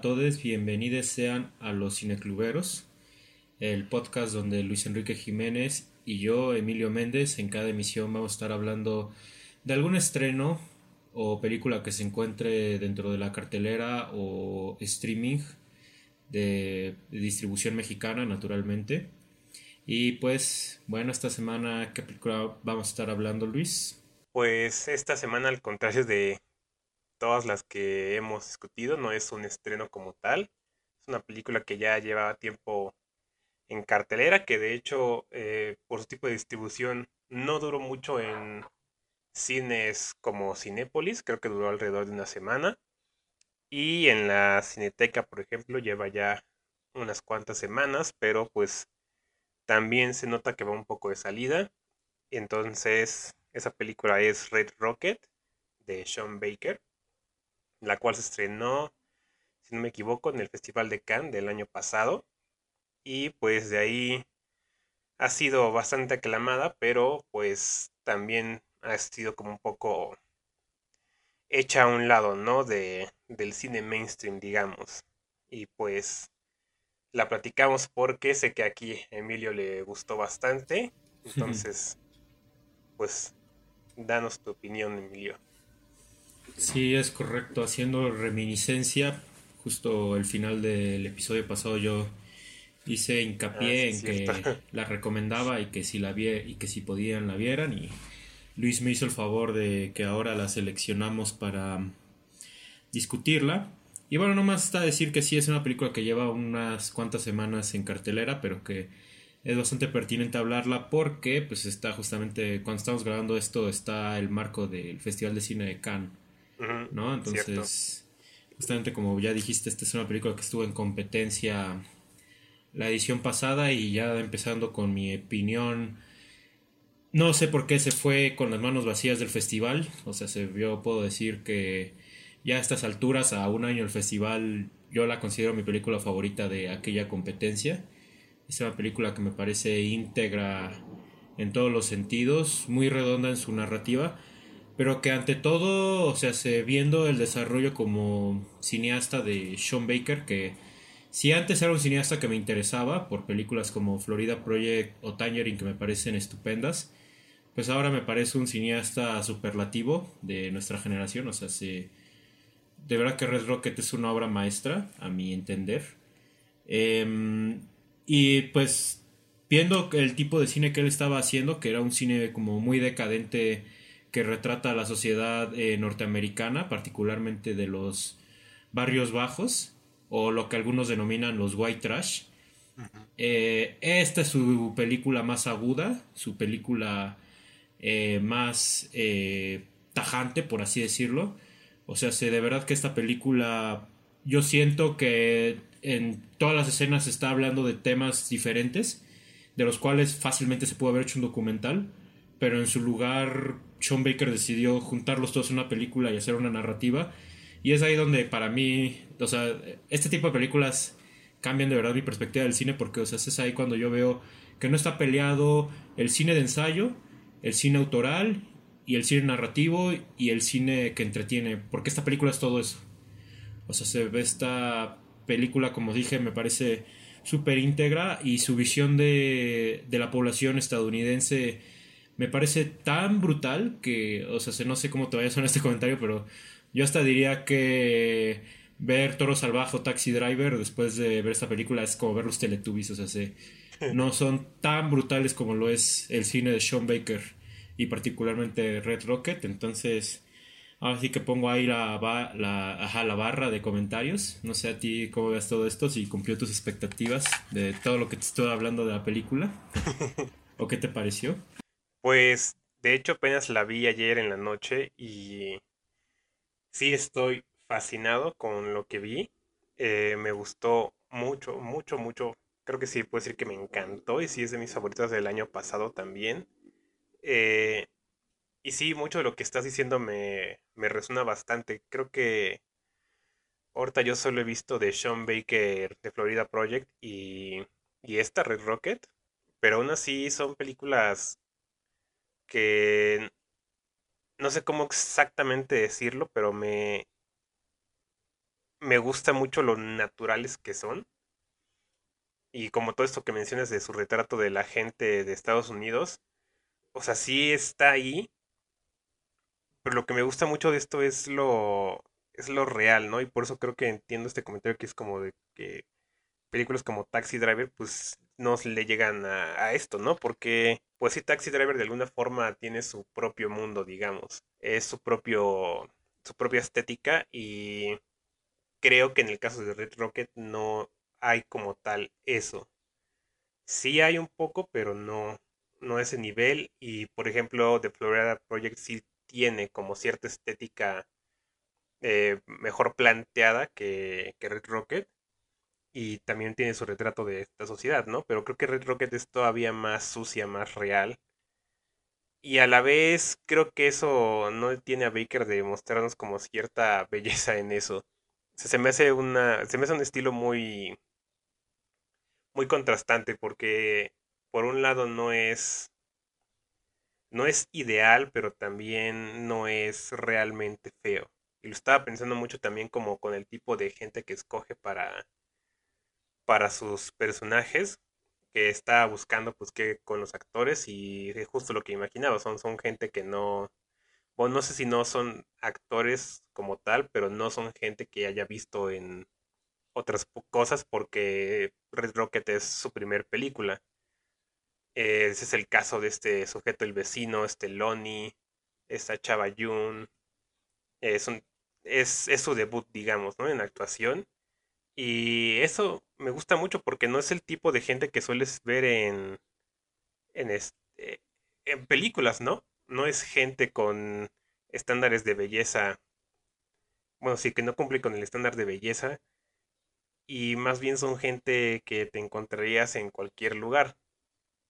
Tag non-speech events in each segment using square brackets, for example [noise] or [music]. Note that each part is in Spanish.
todos, bienvenidos sean a los Cinecluberos, el podcast donde Luis Enrique Jiménez y yo, Emilio Méndez, en cada emisión vamos a estar hablando de algún estreno o película que se encuentre dentro de la cartelera o streaming de, distribución mexicana, naturalmente. Y pues, bueno, esta semana, ¿qué película vamos a estar hablando, Luis? Pues esta semana, al contrario de todas las que hemos discutido, no es un estreno como tal. Es una película que ya llevaba tiempo en cartelera, que de hecho, eh, por su tipo de distribución, no duró mucho en cines como Cinépolis, creo que duró alrededor de una semana. Y en la Cineteca, por ejemplo, lleva ya unas cuantas semanas, pero pues también se nota que va un poco de salida. Entonces, esa película es Red Rocket de Sean Baker, la cual se estrenó, si no me equivoco, en el Festival de Cannes del año pasado. Y pues de ahí ha sido bastante aclamada, pero pues también ha sido como un poco hecha a un lado, ¿no? De, del cine mainstream, digamos. Y pues la platicamos porque sé que aquí Emilio le gustó bastante. [laughs] Entonces, pues, danos tu opinión, Emilio. Sí, es correcto. Haciendo reminiscencia, justo el final del episodio pasado yo hice hincapié ah, en que [laughs] la recomendaba y que si la vi y que si podían la vieran y Luis me hizo el favor de que ahora la seleccionamos para discutirla. Y bueno, nomás está decir que sí es una película que lleva unas cuantas semanas en cartelera, pero que es bastante pertinente hablarla porque pues está justamente cuando estamos grabando esto está el marco del Festival de Cine de Cannes, ¿no? Entonces, justamente como ya dijiste, esta es una película que estuvo en competencia la edición pasada y ya empezando con mi opinión no sé por qué se fue con las manos vacías del festival. O sea, se vio, puedo decir que ya a estas alturas, a un año del festival, yo la considero mi película favorita de aquella competencia. Es una película que me parece íntegra en todos los sentidos, muy redonda en su narrativa, pero que ante todo, o sea, se viendo el desarrollo como cineasta de Sean Baker, que si antes era un cineasta que me interesaba por películas como Florida Project o Tangerine que me parecen estupendas, pues ahora me parece un cineasta superlativo de nuestra generación, o sea, se, de verdad que Red Rocket es una obra maestra, a mi entender. Em, y pues viendo el tipo de cine que él estaba haciendo, que era un cine como muy decadente que retrata a la sociedad eh, norteamericana, particularmente de los barrios bajos, o lo que algunos denominan los white trash. Eh, esta es su película más aguda, su película eh, más tajante, por así decirlo. O sea, de verdad que esta película, yo siento que en todas las escenas está hablando de temas diferentes, de los cuales fácilmente se puede haber hecho un documental, pero en su lugar Sean Baker decidió juntarlos todos en una película y hacer una narrativa. Y es ahí donde para mí, o sea, este tipo de películas cambian de verdad mi perspectiva del cine porque, o sea, es ahí cuando yo veo que no está peleado el cine de ensayo el cine autoral y el cine narrativo y el cine que entretiene, porque esta película es todo eso. O sea, se ve esta película, como dije, me parece súper íntegra y su visión de, de, la población estadounidense me parece tan brutal que, o sea, no sé cómo te vaya a sonar este comentario, pero yo hasta diría que ver Toro Salvaje o Taxi Driver después de ver esta película es como ver los Teletubbies, o sea, se, [laughs] no son tan brutales como lo es el cine de Sean Baker y particularmente Red Rocket. Entonces, ahora sí que pongo ahí la, la, la barra de comentarios. No sé a ti cómo ves todo esto, si cumplió tus expectativas de todo lo que te estoy hablando de la película. [laughs] ¿O qué te pareció? Pues, de hecho, apenas la vi ayer en la noche y sí estoy fascinado con lo que vi. Eh, me gustó mucho, mucho, mucho Creo que sí, puedo decir que me encantó y sí es de mis favoritos del año pasado también. Eh, y sí, mucho de lo que estás diciendo me, me resuena bastante. Creo que ahorita yo solo he visto de Sean Baker de Florida Project y, y esta Red Rocket, pero aún así son películas que no sé cómo exactamente decirlo, pero me, me gusta mucho lo naturales que son. Y como todo esto que mencionas de su retrato de la gente de Estados Unidos, o sea, sí está ahí, pero lo que me gusta mucho de esto es lo, es lo real, ¿no? Y por eso creo que entiendo este comentario que es como de que películas como Taxi Driver, pues no le llegan a, a, esto, ¿no? Porque, pues sí, Taxi Driver de alguna forma tiene su propio mundo, digamos. Es su propio, su propia estética y creo que en el caso de Red Rocket no hay como tal eso. Sí hay un poco, pero no, no ese nivel. Y por ejemplo, The Florida Project sí tiene como cierta estética eh, mejor planteada que, que, Red Rocket. Y también tiene su retrato de esta sociedad, ¿no? Pero creo que Red Rocket es todavía más sucia, más real. Y a la vez creo que eso no tiene a Baker de mostrarnos como cierta [laughs] belleza en eso. se me hace una. Se me hace un estilo muy. muy contrastante. Porque por un lado no es no es ideal, pero también no es realmente feo. Y lo estaba pensando mucho también como con el tipo de gente que escoge para, para sus personajes, que está buscando pues que con los actores y es justo lo que imaginaba, son, son gente que no, bueno, no sé si no son actores como tal, pero no son gente que haya visto en otras cosas porque Red Rocket es su primer película. ese es el caso de este sujeto, el vecino, este Lonnie, esta chava June. Es, un, es, es, su debut, digamos, ¿no? En actuación. Y eso me gusta mucho porque no es el tipo de gente que sueles ver en, en, este, en películas, ¿no? No es gente con estándares de belleza. Bueno, sí, que no cumple con el estándar de belleza. Y más bien son gente que te encontrarías en cualquier lugar.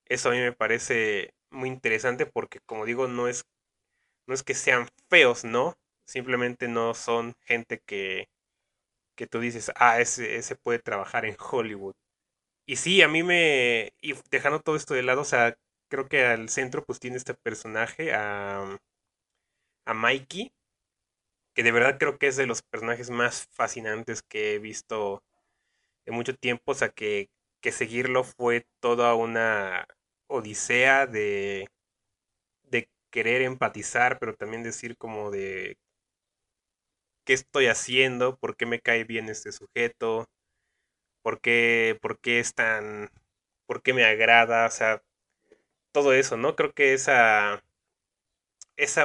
Eso a mí me parece muy interesante porque, como digo, no es, no es que sean feos, ¿no? Simplemente no son gente que, que tú dices, ah, ese, ese puede trabajar en Hollywood. Y sí, a mí me... Y dejando todo esto de lado, o sea, creo que al centro pues tiene este personaje, a, a Mikey, que de verdad creo que es de los personajes más fascinantes que he visto en mucho tiempo, o sea, que, que seguirlo fue toda una odisea de, de querer empatizar, pero también decir como de qué estoy haciendo, por qué me cae bien este sujeto, por qué, por qué es tan, por qué me agrada, o sea, todo eso, ¿no? Creo que esa, esa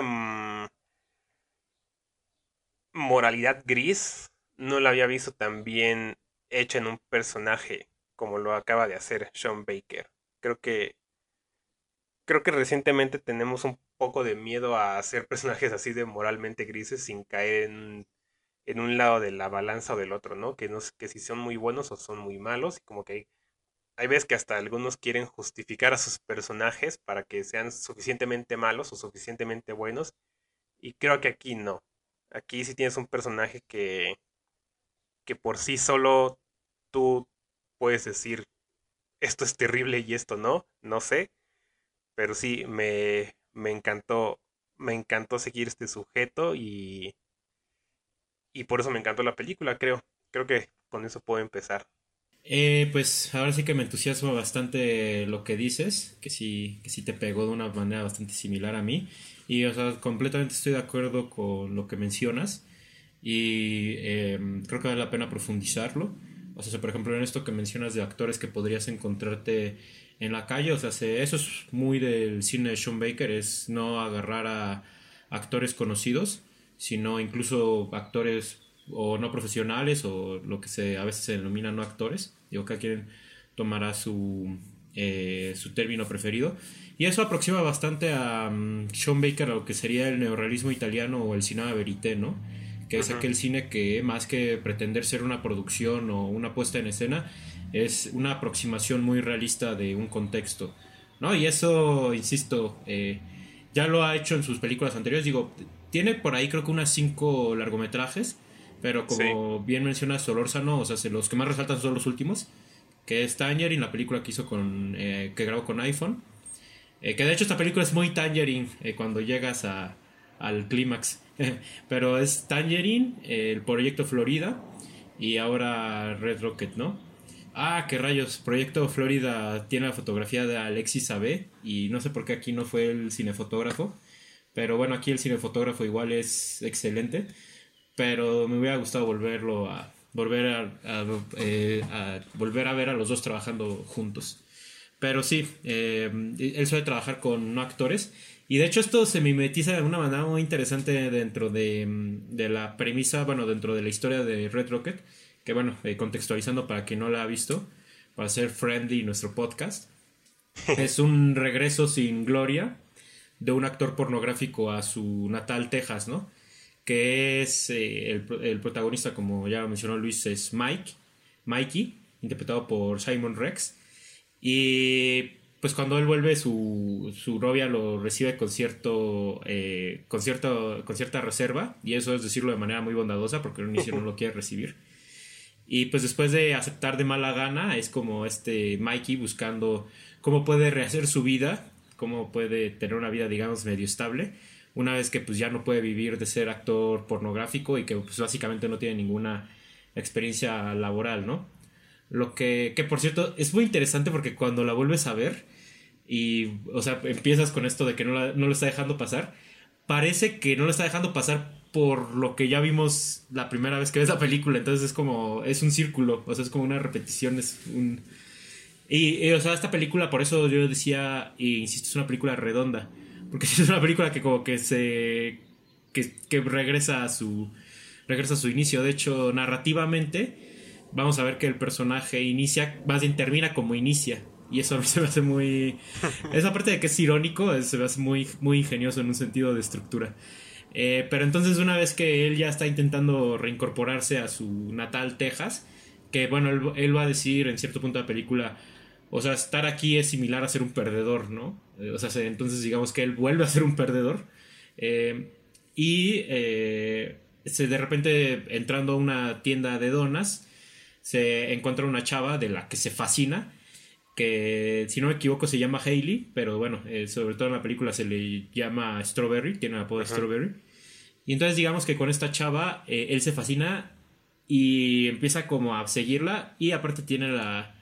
moralidad gris no la había visto tan bien hecha en un personaje como lo acaba de hacer Sean Baker. Creo que creo que recientemente tenemos un poco de miedo a hacer personajes así de moralmente grises sin caer en en un lado de la balanza o del otro, ¿no? Que no que si son muy buenos o son muy malos, y como que hay, hay veces que hasta algunos quieren justificar a sus personajes para que sean suficientemente malos o suficientemente buenos, y creo que aquí no. Aquí sí tienes un personaje que, que por sí solo tú puedes decir esto es terrible y esto no, no sé, pero sí me, me encantó, me encantó seguir este sujeto y y por eso me encantó la película, creo. Creo que con eso puedo empezar. Eh, pues ahora sí que me entusiasma bastante lo que dices, que sí, que sí te pegó de una manera bastante similar a mí. Y o sea, completamente estoy de acuerdo con lo que mencionas. Y em, creo que vale la pena profundizarlo. O sea, por ejemplo, en esto que mencionas de actores que podrías encontrarte en la calle, o sea, eso es muy del cine de Sean Baker, es no agarrar a actores conocidos, sino incluso actores o no profesionales o lo que se a veces se denomina no actores. Digo, cada quien tomará su, eh, su término preferido. Y eso aproxima bastante a um, Sean Baker a lo que sería el neorrealismo italiano o el cinema verité, ¿no? Que es aquel cine que más que pretender ser una producción o una puesta en escena, es una aproximación muy realista de un contexto, ¿no? Y eso, insisto, eh, ya lo ha hecho en sus películas anteriores. Digo, tiene por ahí creo que unas cinco largometrajes, pero como bien menciona Solórzano, o sea, los que más resaltan son los últimos, que es Tangerine, la película que hizo con, eh, que grabó con iPhone. Eh, que de hecho esta película es muy Tangerine eh, cuando llegas a, al clímax. [laughs] pero es Tangerine, el proyecto Florida y ahora Red Rocket, ¿no? Ah, qué rayos, Proyecto Florida tiene la fotografía de Alexis Abe y no sé por qué aquí no fue el cinefotógrafo, pero bueno, aquí el cinefotógrafo igual es excelente, pero me hubiera gustado volverlo a volver a, eh, volver a ver a los dos trabajando juntos. Pero sí, eh, él suele trabajar con no actores. Y de hecho esto se mimetiza de una manera muy interesante dentro de, de la premisa, bueno, dentro de la historia de Red Rocket, que bueno, eh, contextualizando para quien no la ha visto, para ser friendly nuestro podcast, [laughs] es un regreso sin gloria de un actor pornográfico a su natal Texas, ¿no? Que es eh, el, protagonista, como ya mencionó Luis, es Mike, Mikey, interpretado por Simon Rex y pues cuando él vuelve, su, su novia lo recibe con cierto, eh, con cierto, con cierta reserva, y eso es decirlo de manera muy bondadosa, porque el inicio no lo quiere recibir. Y pues después de aceptar de mala gana, es como este Mikey buscando cómo puede rehacer su vida, cómo puede tener una vida, digamos, medio estable, una vez que pues ya no puede vivir de ser actor pornográfico y que pues básicamente no tiene ninguna experiencia laboral, ¿no? Lo que, que por cierto, es muy interesante porque cuando la vuelves a ver y, o sea, empiezas con esto de que no, la, no lo está dejando pasar, parece que no lo está dejando pasar por lo que ya vimos la primera vez que ves la película. Entonces es como, es un círculo, o sea, es como una repetición, es un... Y, o sea, esta película, por eso yo decía, e insisto, es una película redonda. Porque [laughs] es una película que como que se... que, que regresa a su... regresa a su inicio. De hecho, narrativamente vamos a ver que el personaje inicia, más bien termina como inicia. Y eso se me hace muy... [laughs] Esa parte de que es irónico, se me hace muy, muy ingenioso en un sentido de estructura. Eh, pero entonces una vez que él ya está intentando reincorporarse a su natal Texas, que bueno, él, va a decir en cierto punto de la película, o sea, estar aquí es similar a ser un perdedor, ¿no? Eh, o sea, entonces digamos que él vuelve a ser un perdedor. Eh, y se de repente entrando a una tienda de donas, se encuentra una chava de la que se fascina, que si no me equivoco se llama Hailey, pero bueno, eh, sobre todo en la película se le llama Strawberry, tiene el apodo de Strawberry. Y entonces digamos que con esta chava eh, él se fascina y empieza como a seguirla y aparte tiene la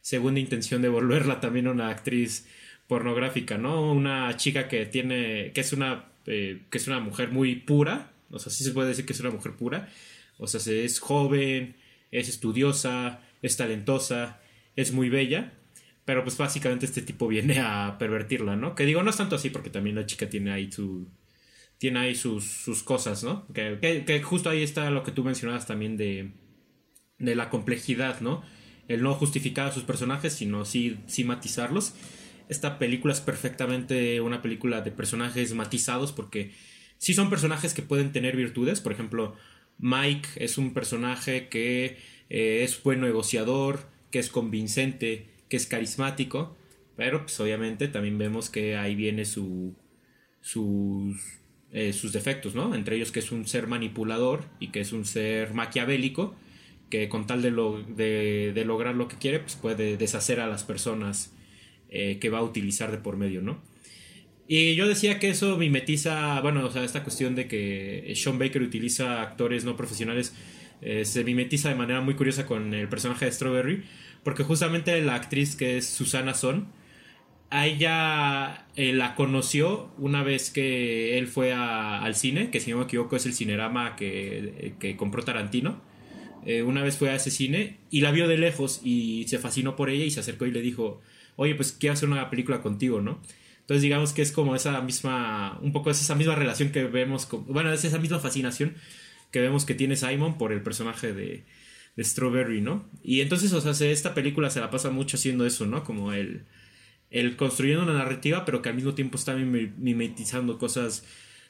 segunda intención de volverla también una actriz pornográfica, ¿no? Una chica que tiene, que es una, eh, que es una mujer muy pura, o sea, sí se puede decir que es una mujer pura, o sea, es joven, es estudiosa, es talentosa, es muy bella, pero pues básicamente este tipo viene a pervertirla, ¿no? Que digo, no es tanto así porque también la chica tiene ahí su... Tiene ahí sus, sus cosas, ¿no? Que, que, justo ahí está lo que tú mencionabas también de, de la complejidad, ¿no? El no justificar a sus personajes, sino sí, matizarlos. Esta película es perfectamente una película de personajes matizados porque sí son personajes que pueden tener virtudes, por ejemplo, Mike es un personaje que eh, es buen negociador, que es convincente, que es carismático, pero pues obviamente también vemos que ahí viene su, sus, eh, sus defectos, ¿no? Entre ellos que es un ser manipulador y que es un ser maquiavélico, que con tal de, lo, de, lograr lo que quiere, pues puede deshacer a las personas eh, que va a utilizar de por medio, ¿no? Y yo decía que eso mimetiza, bueno, o sea, esta cuestión de que Sean Baker utiliza actores no profesionales eh, se mimetiza de manera muy curiosa con el personaje de Strawberry, porque justamente la actriz que es Susana Son, a ella eh, la conoció una vez que él fue al cine, que si no me equivoco es el cinerama que, que compró Tarantino. Eh, una vez fue a ese cine y la vio de lejos y se fascinó por ella y se acercó y le dijo, oye, pues quiero hacer una película contigo, ¿no? Entonces digamos que es como esa misma, un poco es esa misma relación que vemos, bueno, es esa misma fascinación que vemos que tiene Simon por el personaje de, de Strawberry, ¿no? Y entonces, o sea, esta película se la pasa mucho haciendo eso, ¿no? Como el, el construyendo una narrativa, pero que al mismo tiempo está mimetizando cosas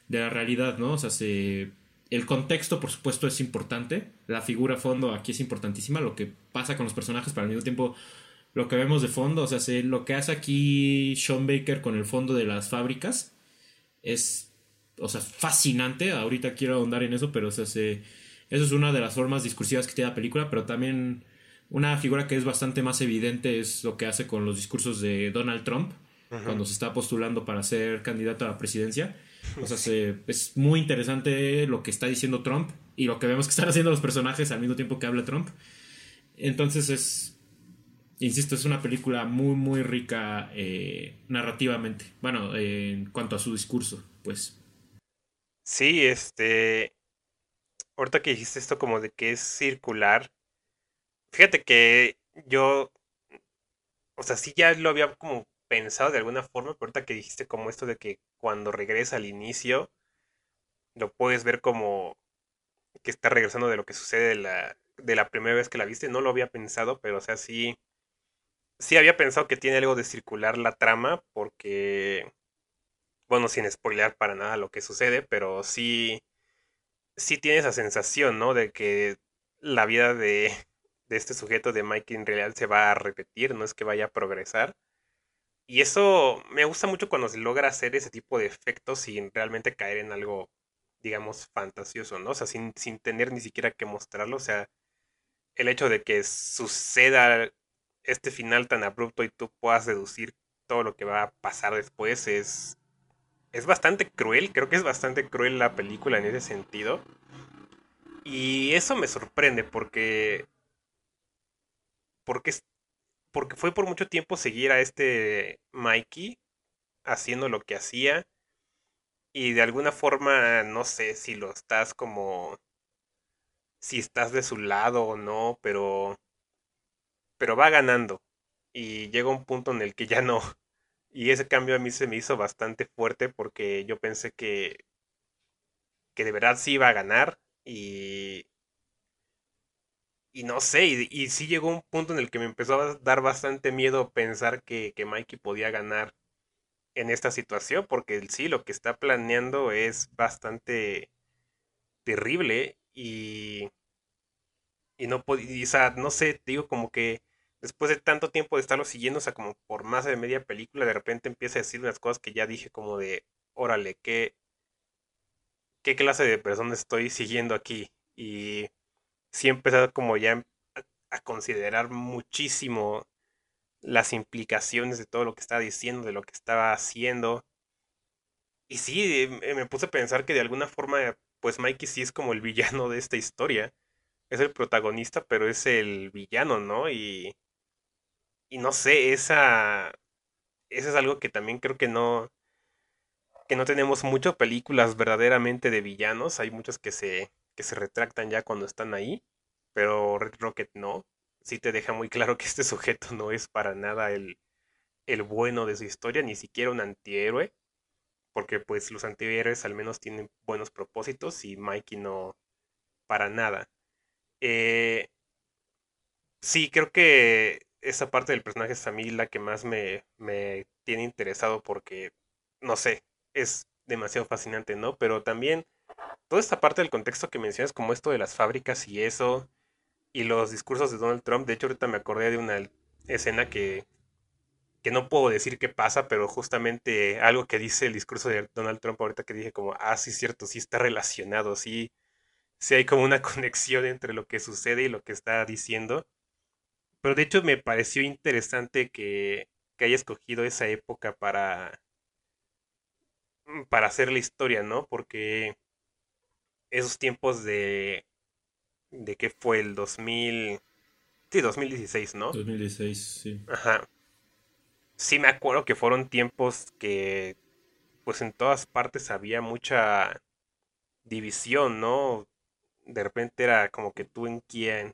de la realidad, ¿no? O sea, se, el contexto, por supuesto, es importante, la figura fondo aquí es importantísima, lo que pasa con los personajes, pero al mismo tiempo lo que vemos de fondo, o sea, lo que hace aquí Sean Baker con el fondo de las fábricas es, o sea, fascinante. Ahorita quiero ahondar en eso, pero o sea, eso es una de las formas discursivas que tiene la película, pero también una figura que es bastante más evidente es lo que hace con los discursos de Donald Trump cuando se está postulando para ser candidato a la presidencia. O sea, es muy interesante lo que está diciendo Trump y lo que vemos que están haciendo los personajes al mismo tiempo que habla Trump. Entonces es, insisto, es una película muy, muy rica eh, narrativamente. Bueno, en cuanto a su discurso, pues. Sí, este... Ahorita que dijiste esto como de que es circular, fíjate que yo, o sea, sí ya lo había como pensado de alguna forma, pero ahorita que dijiste como esto de que cuando regresa al inicio, lo puedes ver como que está regresando de lo que sucede de la, de la primera vez que la viste, no lo había pensado, pero o sea, sí, sí había pensado que tiene algo de circular la trama, porque, bueno, sin spoilear para nada lo que sucede, pero sí, sí tiene esa sensación, ¿no? De que la vida de, de este sujeto de Mike en realidad se va a repetir, no es que vaya a progresar. Y eso me gusta mucho cuando se logra hacer ese tipo de efectos sin realmente caer en algo, digamos, fantasioso, ¿no? O sea, sin, sin tener ni siquiera que mostrarlo. O sea, el hecho de que suceda este final tan abrupto y tú puedas deducir todo lo que va a pasar después es, es bastante cruel. Creo que es bastante cruel la película en ese sentido. Y eso me sorprende porque porque porque fue por mucho tiempo seguir a este Mikey haciendo lo que hacía y de alguna forma no sé si lo estás como si estás de su lado o no, pero pero va ganando y llega un punto en el que ya no. [laughs] Y ese cambio a mí se me hizo bastante fuerte porque yo pensé que que de verdad sí iba a ganar y y no sé, y, sí llegó un punto en el que me empezó a dar bastante miedo pensar que, que Mikey podía ganar en esta situación, porque sí, lo que está planeando es bastante terrible y, y no podía, o sea, no sé, digo como que después de tanto tiempo de estarlo siguiendo, o sea, como por más de media película, de repente empieza a decir unas cosas que ya dije como de, órale, ¿qué, qué clase de persona estoy siguiendo aquí? Y sí empezado como ya a considerar muchísimo las implicaciones de todo lo que estaba diciendo, de lo que estaba haciendo. Y sí, eh, me puse a pensar que de alguna forma, pues Mikey sí es como el villano de esta historia. Es el protagonista, pero es el villano, ¿no? Y, y no sé, esa, eso es algo que también creo que no, que no tenemos muchas películas verdaderamente de villanos. Hay muchos que se, que se retractan ya cuando están ahí, pero Red Rocket no. Sí te deja muy claro que este [laughs] sujeto no es para nada el, el bueno de su historia, ni siquiera un antihéroe, porque pues los antihéroes al menos tienen buenos propósitos y Mikey no para nada. Eh, sí, creo que esa parte del personaje es a mí la que más me, me tiene interesado porque, no sé, es demasiado fascinante, ¿no? Pero también toda esta parte del contexto que mencionas, como esto de las fábricas y eso, y los discursos de Donald Trump, de hecho ahorita me acordé de una escena que, que no puedo decir qué pasa, pero justamente algo que dice el discurso de Donald Trump ahorita que dije como, ah, sí, cierto, sí está relacionado, sí, sí hay como una [laughs] conexión entre lo que sucede y lo que está diciendo. Pero de hecho me pareció interesante que, que haya escogido esa época para, para hacer la historia, ¿no? Porque esos tiempos de, de que fue el 2000, sí, 2016, ¿no? 2016, sí. Ajá. Sí me acuerdo que fueron tiempos que, pues en todas partes había mucha división, ¿no? De repente era como que tú en quién,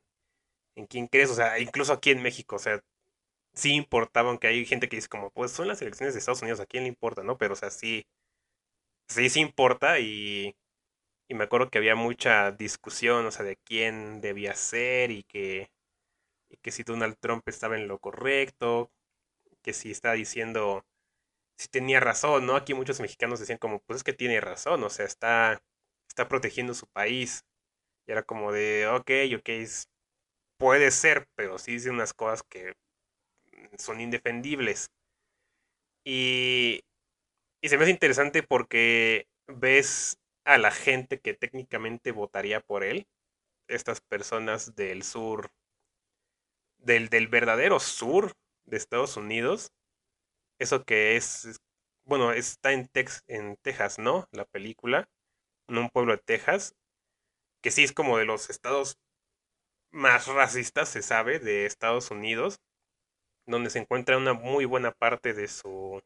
en quién crees, o sea, incluso aquí en México, o sea, sí importaba, aunque hay gente que dice como, pues son las elecciones de Estados Unidos, ¿a quién le importa, no? Pero, o sea, sí, sí, sí importa y y me acuerdo que había mucha discusión, o sea, de quién debía ser y que, y que si Donald Trump estaba en lo correcto, que si estaba diciendo, si tenía razón, ¿no? Aquí muchos mexicanos decían como, pues es que tiene razón, o sea, está, está protegiendo su país. Y era como de, ok, ok, puede ser, pero sí dice unas cosas que son indefendibles. Y, y se me hace interesante porque ves a la gente que técnicamente votaría por él, estas personas del sur, del, del verdadero sur de Estados Unidos, eso que es bueno, está en, Tex, en Texas, ¿no? La película, en un pueblo de Texas, que sí es como de los estados más racistas, se sabe, de Estados Unidos, donde se encuentra una muy buena parte de su,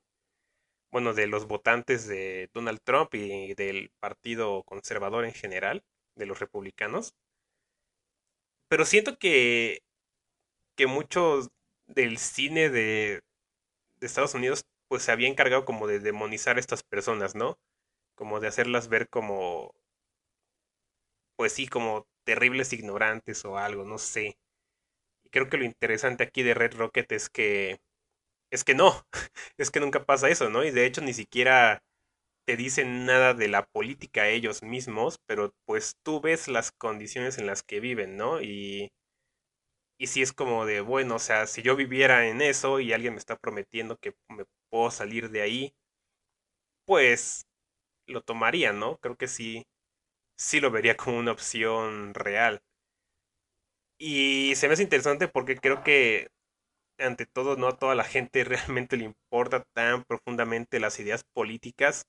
bueno, de los votantes de Donald Trump y del Partido Conservador en general, de los republicanos. Pero siento que, que muchos del cine de, de Estados Unidos pues se había encargado como de demonizar a estas personas, ¿no? Como de hacerlas ver como, pues sí, como terribles ignorantes o algo, no sé. Y creo que lo interesante aquí de Red Rocket es que, es que no, [laughs] es que nunca pasa eso, ¿no? Y de hecho ni siquiera te dicen nada de la política ellos mismos, pero pues tú ves las condiciones en las que viven, ¿no? Y y si es como de, bueno, o sea, si yo viviera en eso y alguien me está prometiendo que me puedo salir de ahí, pues lo tomaría, ¿no? Creo que sí, sí lo vería como una opción real. Y se me hace interesante porque creo que ante todo no a toda la gente [laughs] realmente le importa tan profundamente las ideas políticas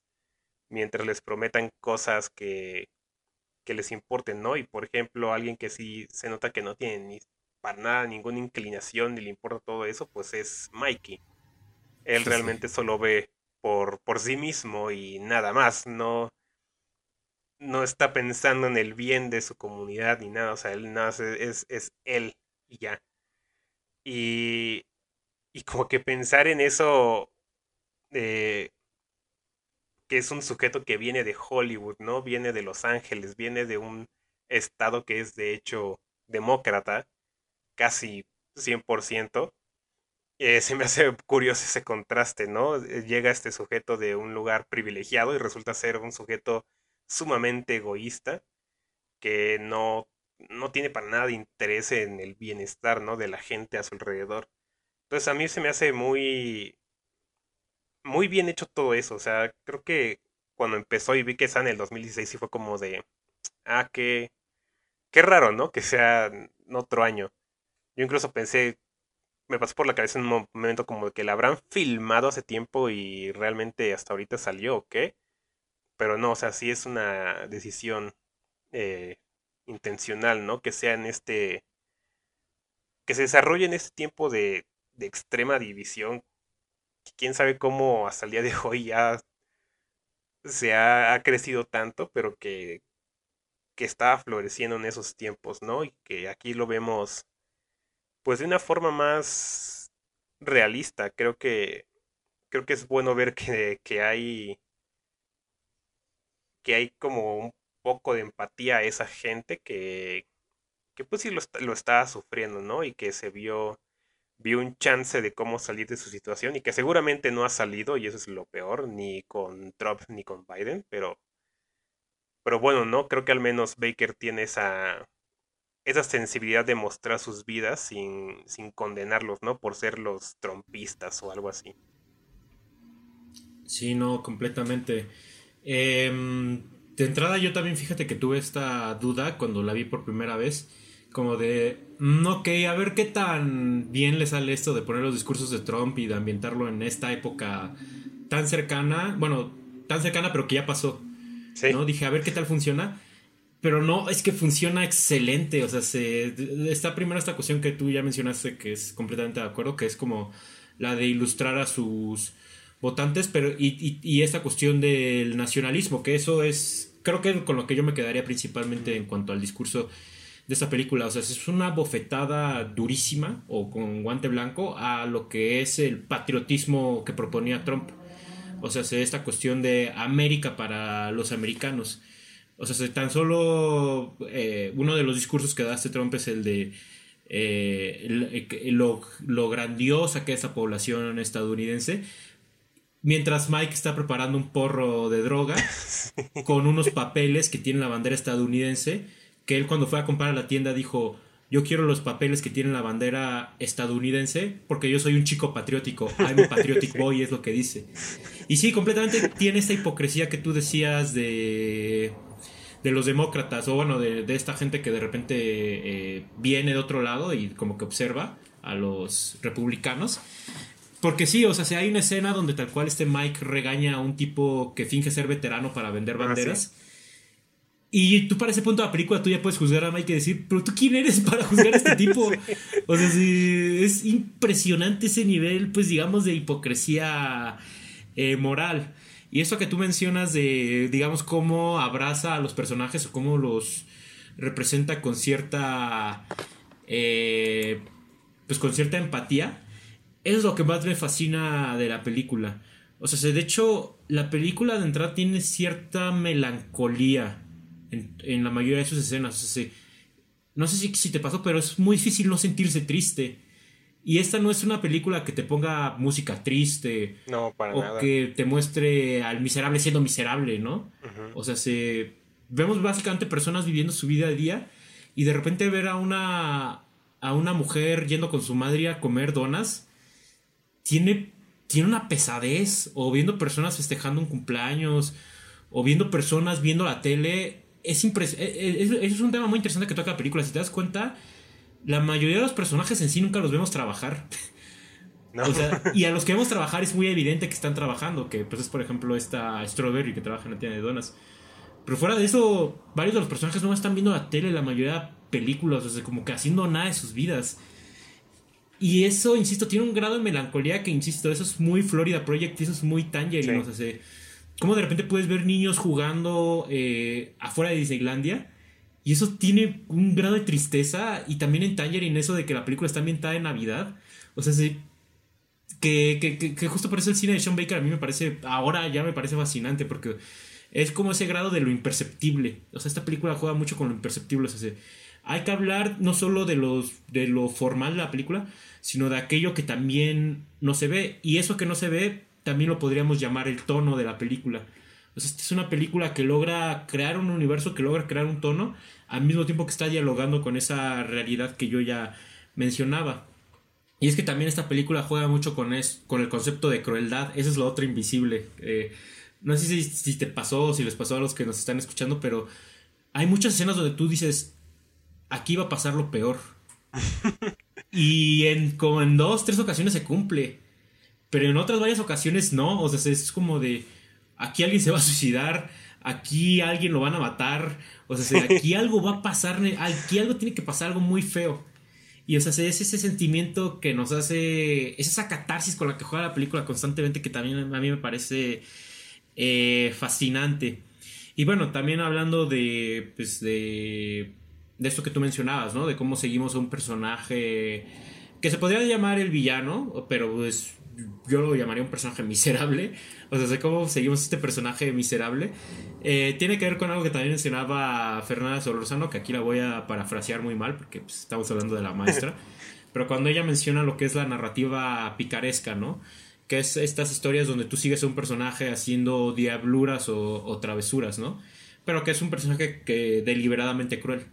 mientras les prometan cosas que, que les importen, ¿no? Y por ejemplo, alguien que sí se nota que no tiene ni para nada ninguna inclinación ni le importa todo eso, pues es Mikey. Él realmente solo ve por, por sí mismo y nada más, no, no está pensando en el bien de su comunidad ni nada, o sea, él nada es, es él y ya. Y, y como que pensar en eso, eh, que es un sujeto que viene de Hollywood, ¿no? Viene de Los Ángeles, viene de un estado que es de hecho demócrata casi 100%. Eh, se me hace curioso ese contraste, ¿no? Eh, llega este sujeto de un lugar privilegiado y resulta ser un sujeto sumamente egoísta que no, no tiene para nada interés en el bienestar, ¿no? De la gente a su alrededor. Entonces a mí se me hace muy, muy bien hecho todo eso. O sea, creo que cuando empezó y vi que está en el 2016 sí fue como de, ah, qué, qué raro, ¿no? Que sea en otro año. Yo incluso pensé, me pasó por la cabeza en un momento como que la habrán filmado hace tiempo y realmente hasta ahorita salió, ¿o qué? Pero no, o sea, sí es una decisión eh, intencional, ¿no? Que sea en este... que se desarrolle en este tiempo de, de extrema división. Quién sabe cómo hasta el día de [laughs] hoy ya se ha, ha crecido tanto, pero que, que está floreciendo en esos tiempos, ¿no? Y que aquí lo vemos pues de una forma más realista. Creo que creo que es bueno ver que, que hay que hay como un poco de empatía a esa gente que, que pues sí lo, lo estaba sufriendo, ¿no? Y que se vio, vio un chance de cómo salir de su situación y que seguramente no ha salido, y eso es lo peor, ni con Trump ni con Biden, pero, pero bueno, ¿no? Creo que al menos Baker tiene esa, esa sensibilidad de mostrar sus vidas sin, sin condenarlos, ¿no? Por ser los trompistas o algo así. Sí, no, completamente. Em, de entrada yo también fíjate que tuve esta duda cuando la vi por primera vez, como de, mm, ok, a ver qué tan bien le sale esto de poner los discursos de Trump y de ambientarlo en esta época tan cercana, bueno, tan cercana pero que ya pasó. ¿no? Dije, a ver qué tal funciona. Pero no, es que funciona excelente. O sea, se, está primero esta cuestión que tú ya mencionaste, que es completamente de acuerdo, que es como la de ilustrar a sus votantes, pero y, y, esta cuestión del nacionalismo, que eso es, creo que con lo que yo me quedaría principalmente en cuanto al discurso de esta película. O sea, es una bofetada durísima o con guante blanco a lo que es el patriotismo que proponía Trump. O sea, esta cuestión de América para los americanos. O sea, tan solo eh, uno de los discursos que da este Trump es el de eh, lo, lo, grandiosa que es la población estadounidense. Mientras Mike está preparando un porro de droga [laughs] con unos papeles que tienen la bandera estadounidense, que él cuando fue a comprar a la tienda dijo, yo quiero los papeles que tienen la bandera estadounidense porque yo soy un chico patriótico. I'm a patriotic boy, es lo que dice. Y sí, completamente tiene esta hipocresía que tú decías de de los demócratas o bueno, de, esta gente que de repente eh, viene de otro lado y como que observa a los republicanos. Porque sí, o sea, si hay una escena donde tal cual este Mike regaña a un tipo que finge ser veterano para vender ah, banderas. Y tú para ese punto de la película tú ya puedes juzgar a Mike y decir, pero tú quién eres para juzgar a este tipo. [laughs] O sea, sí, es impresionante ese nivel, pues digamos, de hipocresía eh, moral. Y eso que tú mencionas de, digamos, cómo abraza a los personajes o cómo los representa con cierta, eh, pues con cierta empatía, es lo que más me fascina de la película. O sea, de hecho, la película de entrada tiene cierta melancolía en, la mayoría de sus escenas. O sea, no sé si, si te pasó, pero es muy difícil no sentirse triste. Y esta no es una película que te ponga música triste. No, para o que te muestre al miserable siendo miserable, ¿no? O sea, se, vemos básicamente personas viviendo su vida a día y de repente ver a una, a una mujer yendo con su madre a comer donas tiene, tiene una pesadez. O viendo personas festejando un cumpleaños. O viendo personas viendo la tele. Es, es, e, e, es, es un tema muy interesante que toca la película. Si te das cuenta la mayoría de los personajes en sí nunca los vemos trabajar. [laughs] y a los que vemos trabajar es muy evidente que están trabajando, que pues es por ejemplo esta Strawberry que trabaja en la tienda de donas. Pero fuera de eso, varios de los personajes no están viendo la tele, la mayoría de películas, o sea, como que haciendo nada de sus vidas. Y eso, insisto, tiene un grado de melancolía que, insisto, eso es muy Florida Project y eso es muy Tangerine. O sea, como de repente puedes ver niños jugando eh, afuera de Disneylandia y eso tiene un grado de tristeza. Y también en Tangerine eso de que la película está ambientada en Navidad. O sea, sí, que, que, que, justo por eso el cine de Sean Baker a mí me parece, ahora ya me parece fascinante porque es como ese grado de lo imperceptible. O sea, esta película juega mucho con lo imperceptible. O sea, hay que hablar no solo de, los, de lo formal de la película, sino de aquello que también no se ve. Y eso que no se ve también lo podríamos llamar el tono de la película. O sea, esta es una película que logra crear un universo, que logra crear un tono, al mismo tiempo que está dialogando con esa realidad que yo ya mencionaba. Y es que también esta película juega mucho con, es, con el concepto de crueldad. Esa es lo otro invisible. Eh, no sé si, si, te pasó o si les pasó a los que nos están escuchando, pero hay muchas escenas donde tú dices, aquí va a pasar lo peor. y en como en dos, tres ocasiones se cumple. Pero en otras varias ocasiones no. O sea, es como de aquí alguien se va a suicidar, aquí alguien lo van a matar, o sea, aquí [laughs] algo va a pasar, aquí algo tiene que pasar, algo muy feo. Y o sea, es ese sentimiento que nos hace, es esa catarsis con la que juega la película constantemente que también a mí me parece eh, fascinante. Y bueno, también hablando de, pues de, de esto que tú mencionabas, ¿no? De cómo seguimos a un personaje que se podría llamar el villano, pero pues yo lo llamaría un personaje [laughs] miserable. O sea, sé cómo seguimos este personaje miserable. Eh, tiene que ver con algo que también mencionaba Fernanda Solorzano, que aquí la voy a parafrasear muy mal, porque pues, estamos hablando de la maestra. [laughs] Pero cuando ella menciona lo que es la narrativa picaresca, ¿no? Que es estas historias donde tú sigues a un personaje haciendo diabluras o, o travesuras, ¿no? Pero que es un personaje que deliberadamente cruel,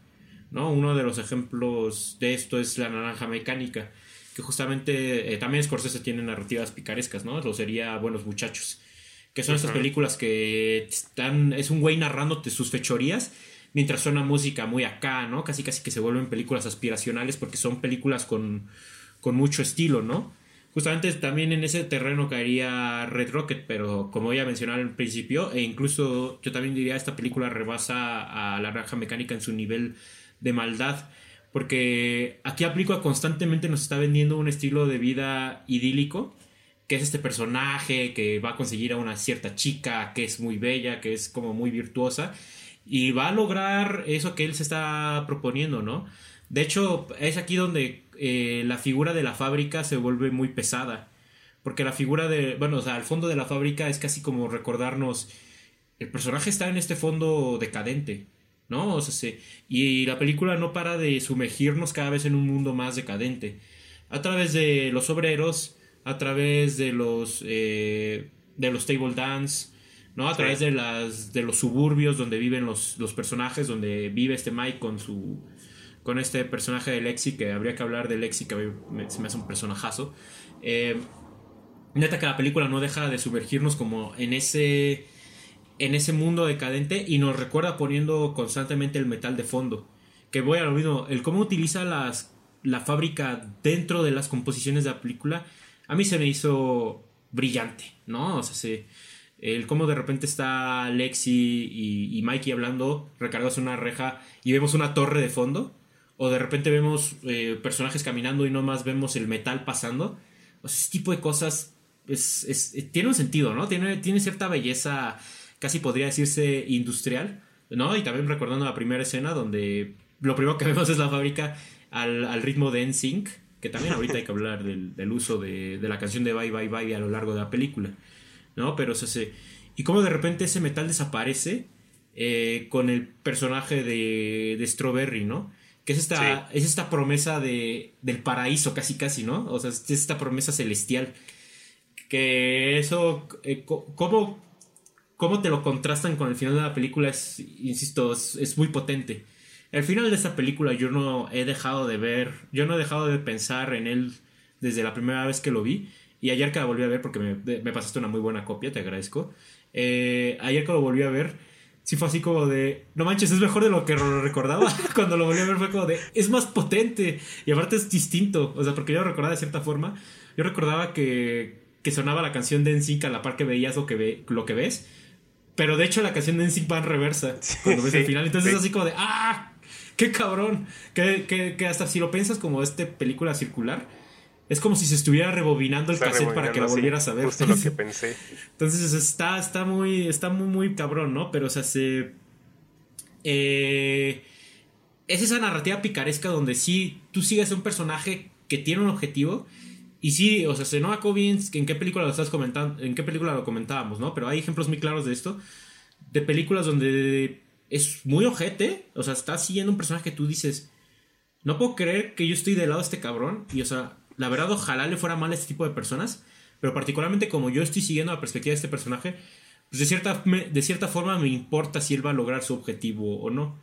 ¿no? Uno de los ejemplos de esto es la naranja mecánica que justamente eh, también Scorsese tiene narrativas picarescas, ¿no? Lo sería Buenos Muchachos, que son estas películas que están, es un güey narrándote sus fechorías mientras suena música muy acá, ¿no? Casi casi que se vuelven películas aspiracionales porque son películas con, con mucho estilo, ¿no? Justamente también en ese terreno caería Red Rocket, pero como ya mencionaba al principio, e incluso yo también diría esta película rebasa a La Raja Mecánica en su nivel de maldad porque aquí aplico constantemente nos está vendiendo un estilo de vida idílico, que es este personaje que va a conseguir a una cierta chica que es muy bella, que es como muy virtuosa, y va a lograr eso que él se está proponiendo, ¿no? De hecho, es aquí donde eh, la figura de la fábrica se vuelve muy pesada, porque la figura de, bueno, o sea, al fondo de la fábrica es casi como recordarnos, el personaje está en este fondo decadente, ¿no? O sea, y la película no para de sumergirnos cada vez en un mundo más decadente. A través de los obreros, a través de los, eh, de los table dance, ¿no? A través de, las, de los suburbios donde viven los, los personajes, donde vive este Mike con su con este personaje de Lexi, que habría que hablar de Lexi, que se me hace un personajazo. Eh, neta que la película no deja de sumergirnos como en ese en ese mundo decadente y nos recuerda poniendo constantemente el metal de fondo. Que voy a lo mismo, el cómo utiliza las, la fábrica dentro de las composiciones de la película, a mí se me hizo brillante, ¿no? O sea, el cómo de repente está Lexi y, Mikey hablando recargados en una reja y vemos una torre de fondo, o de repente vemos eh, personajes caminando y nomás vemos el metal pasando. O sea, ese tipo de cosas es, tiene un sentido, ¿no? Tiene, tiene cierta belleza, casi podría decirse industrial, ¿no? Y también recordando la primera escena donde lo primero que [laughs] vemos es la fábrica al, al ritmo de NSYNC, que también ahorita hay que hablar del, del uso de, de, la canción de Bye Bye Bye a lo largo de la película, ¿no? Pero se hace... Y cómo de repente ese metal desaparece eh, con el personaje de, de Strawberry, ¿no? Que es esta, es esta promesa de, del paraíso, casi casi, ¿no? O sea, es esta promesa celestial. Que eso, eh, ¿cómo, ¿cómo, te lo contrastan con el final de la película? Es, insisto, es muy potente. El final de esta película yo no he dejado de ver, yo no he dejado de pensar en él desde la primera vez que lo vi. Y ayer que la volví a ver, porque me, pasaste una muy buena copia, te agradezco. Eh, ayer que lo volví a ver, sí fue así como de, no manches, es mejor de lo que recordaba. [laughs] Cuando lo volví a ver fue como de, es más potente. Y aparte es distinto, o sea, porque yo lo recordaba de cierta forma. Yo recordaba que, que sonaba la canción de NSYNC a la par que veías lo que, ve, lo que ves. Pero de hecho la canción de NSYNC va en reversa cuando ves el final. Entonces es así como de, ¡ah! qué cabrón. Que, hasta si lo piensas como este película circular, es como si se estuviera rebobinando el cassette para que la volvieras a ver. Justo lo que [laughs] pensé. Entonces está, está muy, está muy, muy cabrón, ¿no? Pero o sea, se. Eh, es esa narrativa picaresca donde sí tú sigues a un personaje que tiene un objetivo. Y sí, o sea, se no bien en qué película lo estás comentando, en qué película lo comentábamos, ¿no? Pero hay ejemplos muy claros de esto. De películas donde es muy ojete. O sea, está siguiendo un personaje que tú dices, no puedo creer que yo estoy del lado de este cabrón. Y, o sea, la verdad, ojalá le fuera mal a este tipo de personas. Pero particularmente como yo estoy siguiendo la perspectiva de este personaje, pues de cierta, de cierta forma me importa si él va a lograr su objetivo o no.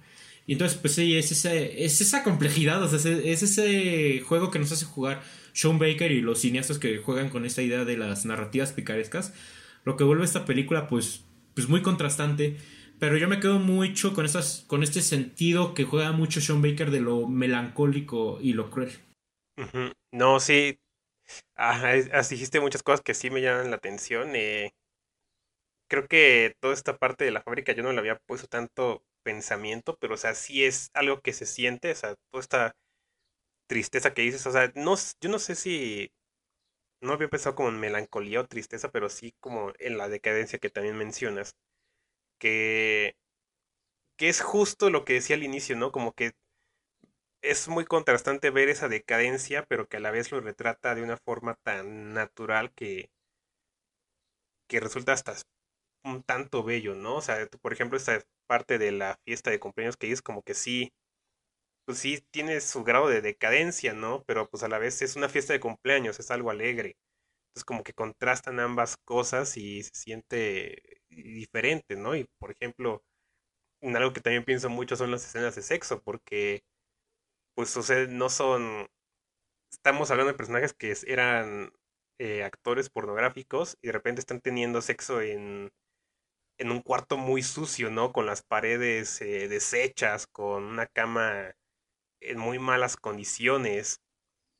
Y entonces, pues sí, es esa, es esa complejidad, o sea, es ese juego que nos hace jugar Sean Baker y los cineastas que juegan con esta idea de las narrativas picarescas, lo que vuelve esta película, pues, pues muy contrastante pero yo me quedo mucho con, estas, con este sentido que juega mucho Sean Baker de lo melancólico y lo cruel. No, sí. Ah, dijiste muchas cosas que sí me llaman la atención. Eh, creo que toda esta parte de la fábrica yo no le había puesto tanto pensamiento, pero o sea, sí es algo que se siente, o sea, toda esta tristeza que dices, o sea, no, yo no sé si no había pensado como en melancolía o tristeza, pero sí como en la decadencia que también mencionas que, que es justo lo que decía al inicio, ¿no? Como que es muy contrastante ver esa decadencia, pero que a la vez lo retrata de una forma tan natural que, que resulta hasta un tanto bello, ¿no? O sea, por ejemplo, esta parte de la fiesta de cumpleaños que es como que sí, pues sí tiene su grado de decadencia, ¿no? Pero pues a la vez es una fiesta de cumpleaños, es algo alegre. Entonces como que contrastan ambas cosas y se siente diferente, ¿no? Y por ejemplo, algo que también pienso mucho son las escenas de sexo, porque, pues, o sea, no son. Estamos hablando de personajes que eran eh, actores pornográficos y de repente están teniendo sexo en, en un cuarto muy sucio, ¿no? Con las paredes eh, deshechas, con una cama en muy malas condiciones.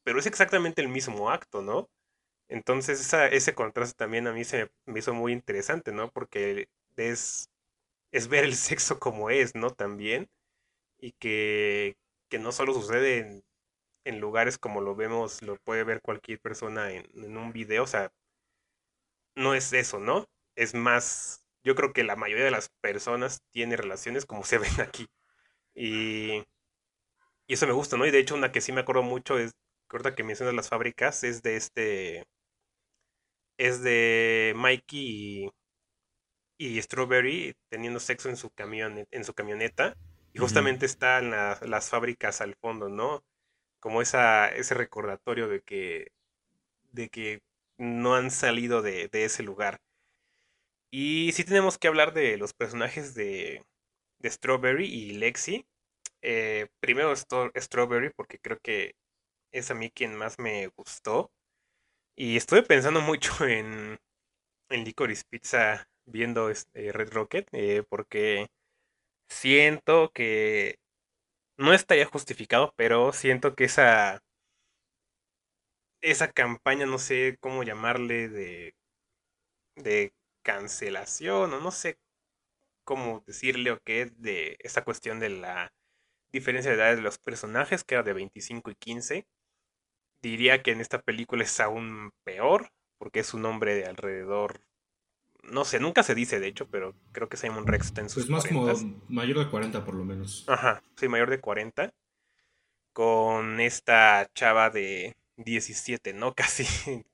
Pero es exactamente el mismo acto, ¿no? Entonces ese contraste también a mí se me hizo muy interesante, ¿no? Porque es, es ver el [laughs] sexo como es, ¿no? También. Y que, que no solo sucede en, en, lugares como lo vemos, lo puede ver cualquier persona en un video, o sea, no es eso, ¿no? Es más, yo creo que la mayoría de las personas tiene relaciones como se ven aquí. Y, y eso me gusta, ¿no? Y de hecho una que sí me acuerdo mucho es, ahorita que mencionas las fábricas, es de este es de Mikey y, Strawberry teniendo sexo en su, camión, en su camioneta. Y justamente están las fábricas al fondo, ¿no? Como esa, ese recordatorio de que, de que no han salido de, ese lugar. Y sí tenemos que hablar de los personajes de, de Strawberry y Lexi. Eh, primero Strawberry, porque creo que es a mí quien más me gustó. Y estuve pensando [laughs] mucho en, en Licorice Pizza viendo este Red Rocket, eh, porque siento que no estaría justificado, pero siento que esa esa campaña, no sé cómo llamarle, de, de cancelación, o no sé cómo decirle o qué, de esa cuestión de la diferencia de edades de los personajes, que era de 25 y 15. Diría que en esta película es aún peor, porque es un hombre de alrededor. No sé, nunca se dice de hecho, pero creo que Simon Rex está en sus. Pues más como mayor de 40 por lo menos. Ajá, sí, mayor de 40. Con esta chava de 17, ¿no? [laughs] Casi,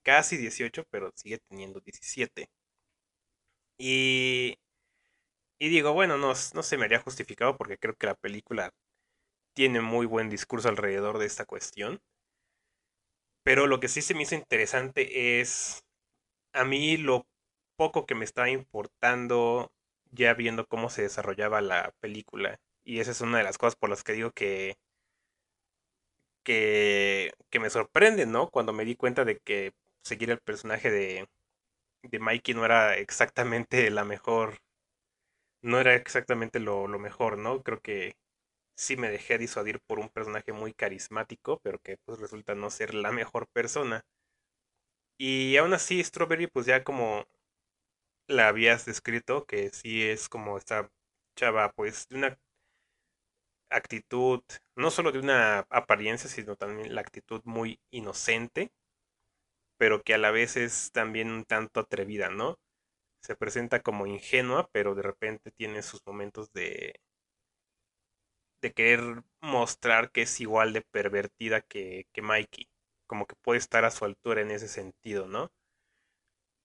casi 18, pero sigue teniendo 17. Y, y digo, bueno, no, no se me haría justificado porque creo que la película tiene muy buen discurso alrededor de esta cuestión. Pero lo que sí se me hizo interesante es a mí lo poco que me estaba importando ya viendo cómo se desarrollaba la película. Y esa es una de las cosas por las que digo que que, que me sorprende, ¿no? Cuando me di cuenta de que seguir el personaje de, de Mikey no era exactamente la mejor, no era exactamente lo, lo mejor, ¿no? Creo que sí me dejé disuadir por un personaje muy carismático, pero que pues resulta no ser la mejor persona. Y aún así, Strawberry, pues ya como la habías descrito, que sí es como esta chava, pues de una actitud, no solo de una apariencia, sino también la actitud muy inocente, pero que a la vez es también un tanto atrevida, ¿no? Se presenta como ingenua, pero de repente tiene sus momentos de de querer mostrar que es igual de pervertida que, que Mikey, como que puede estar a su altura en ese sentido, ¿no?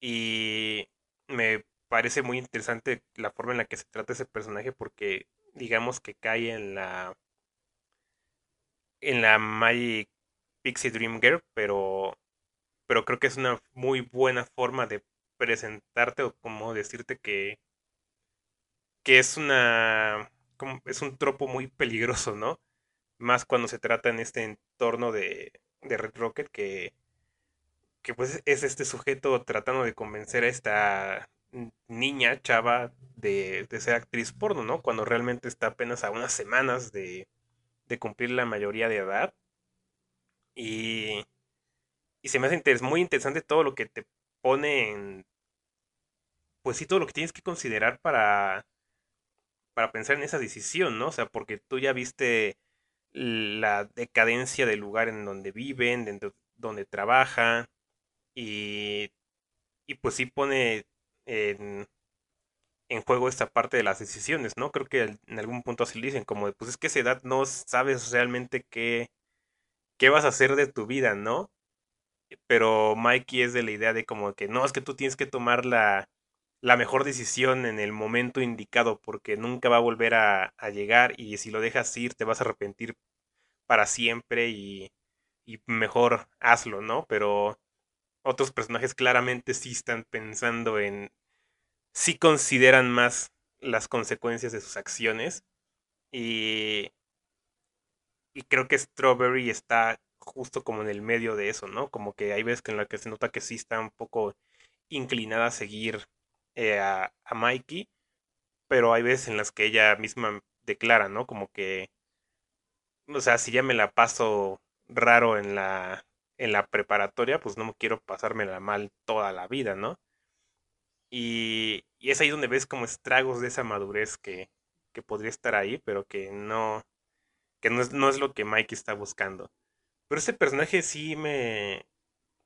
Y me parece muy interesante la forma en la que se trata ese personaje porque digamos que cae en la en la Magic Pixie Dream Girl, pero pero creo que es una muy buena forma de presentarte o como decirte que que es una como, es un tropo muy peligroso, ¿no? Más cuando se trata en este entorno de, de Red Rocket que que pues es este sujeto tratando de convencer a esta niña, chava, de, de, ser actriz porno, ¿no? Cuando realmente está apenas a unas semanas de, de cumplir la mayoría de edad. Y, y se me hace muy interesante todo lo que te pone en... Pues sí, todo lo que tienes que considerar para, para pensar en esa decisión, ¿no? O sea, porque tú ya viste la decadencia del lugar en donde viven, donde trabajan, y, y pues sí pone en, en juego esta parte de las decisiones, ¿no? Creo que en algún punto así dicen, como de, pues es que esa edad no sabes realmente qué, qué vas a hacer de tu vida, ¿no? Pero Mikey es de la idea de como que no, es que tú tienes que tomar la, la mejor decisión en el momento indicado porque nunca va a volver a, a, llegar y si lo dejas ir te vas a arrepentir para siempre y, y mejor hazlo, ¿no? Pero otros personajes claramente sí están pensando en sí consideran más las consecuencias de sus acciones. Y, y creo que Strawberry está justo como en el medio de eso, ¿no? Como que hay veces en la que se nota que sí está un poco inclinada a seguir eh, a, Mikey, pero hay veces en las que ella misma declara, ¿no? Como que, o sea, si ya me la paso raro en la, en la preparatoria, pues no quiero pasármela mal toda la vida, ¿no? Y, y es ahí donde ves como estragos de esa madurez que, que podría estar ahí, pero que no, que no es, no es lo que Mike está buscando. Pero este personaje sí me,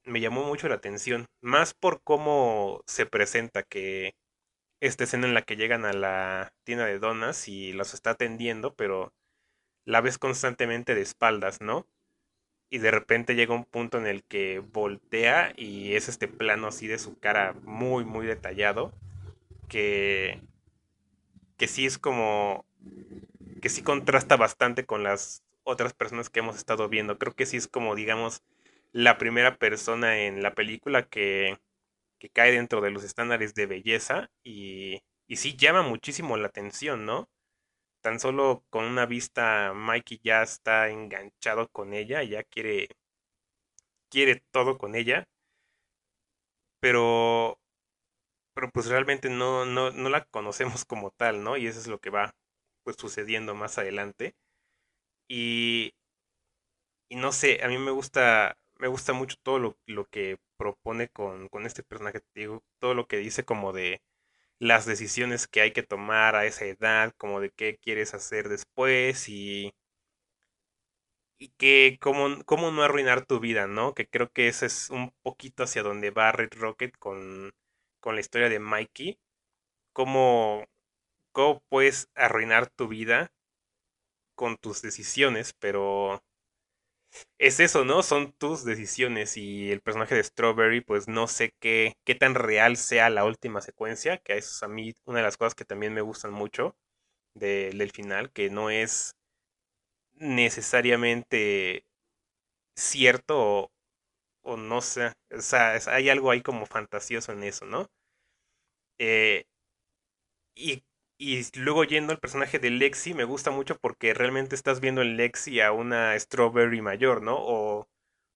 me llamó mucho la atención, más por cómo se presenta, que esta escena en la que llegan a la tienda de donas y los está atendiendo, pero la ves constantemente de espaldas, ¿no? y de repente llega un punto en el que voltea y es este plano así de su cara muy muy detallado que que sí es como que sí contrasta bastante con las otras personas que hemos estado viendo. Creo que sí es como digamos la primera persona en la película que, que cae dentro de los estándares de belleza y, y sí llama muchísimo la atención, ¿no? tan solo con una vista Mikey ya está enganchado con ella, ya quiere quiere todo con ella. Pero pero pues realmente no, no, no la conocemos como tal, ¿no? Y eso es lo que va pues sucediendo más adelante. Y no sé, a mí me gusta me gusta mucho todo lo, lo que propone con, con este personaje, digo, todo lo que dice como de las decisiones que hay que tomar a esa edad, como de qué quieres hacer después y, y que cómo, cómo no arruinar tu vida, ¿no? Que creo que ese es un poquito hacia donde va Red Rocket con, con la historia de Mikey. Cómo, cómo puedes arruinar tu vida con tus decisiones, pero es eso, ¿no? Son tus decisiones y el personaje de Strawberry, pues no sé qué, qué tan real sea la última secuencia, que eso es a mí una de las cosas que también me gustan mucho del final, que no es necesariamente cierto o, no sé, o sea, hay algo ahí como fantasioso en eso, ¿no? Eh, y y luego yendo al personaje de Lexi, me gusta mucho porque realmente estás viendo en Lexi a una Strawberry mayor, ¿no? O,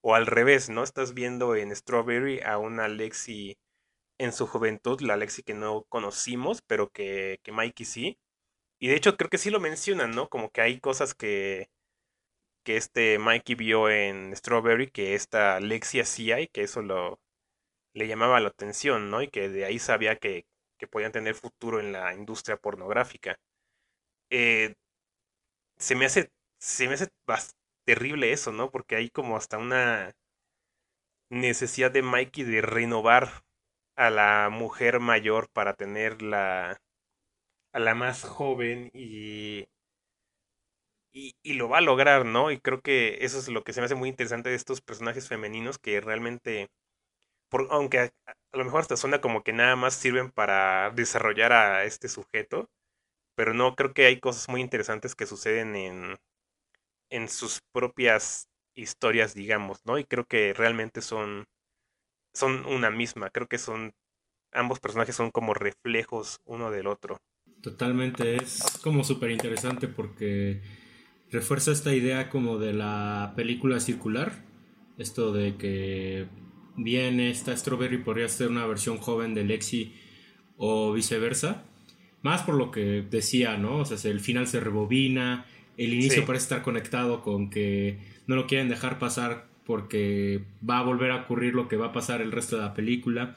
o al revés, ¿no? Estás viendo en Strawberry a una Lexi en su juventud, la Lexi que no conocimos, pero que, que Mikey sí. Y de hecho creo que sí lo mencionan, ¿no? Como que hay cosas que, que este Mikey vio en Strawberry que esta Lexi hacía y que eso lo, le llamaba la atención, ¿no? Y que de ahí sabía que, que podían tener futuro en la industria pornográfica. Eh, se me hace, se me hace terrible eso, ¿no? Porque hay como hasta una necesidad de Mikey de renovar a la mujer mayor para tener la a la más joven y, y, y lo va a lograr, ¿no? Y creo que eso es lo que se me hace muy interesante de estos personajes femeninos que realmente aunque a, lo mejor hasta suena como que nada más sirven para desarrollar a este sujeto, pero no, creo que hay cosas muy interesantes que suceden en, en sus propias historias, digamos, ¿no? Y creo que realmente son, son una misma, creo que son, ambos personajes son como reflejos uno del otro. Totalmente, es como súper interesante porque refuerza esta idea como de la película circular, esto de que bien esta Strawberry podría ser una versión joven de Lexi o viceversa. Más por lo que decía, ¿no? O sea, el final se rebobina, el inicio parece estar conectado con que no lo quieren dejar pasar porque va a volver a ocurrir lo que va a pasar el resto de la película.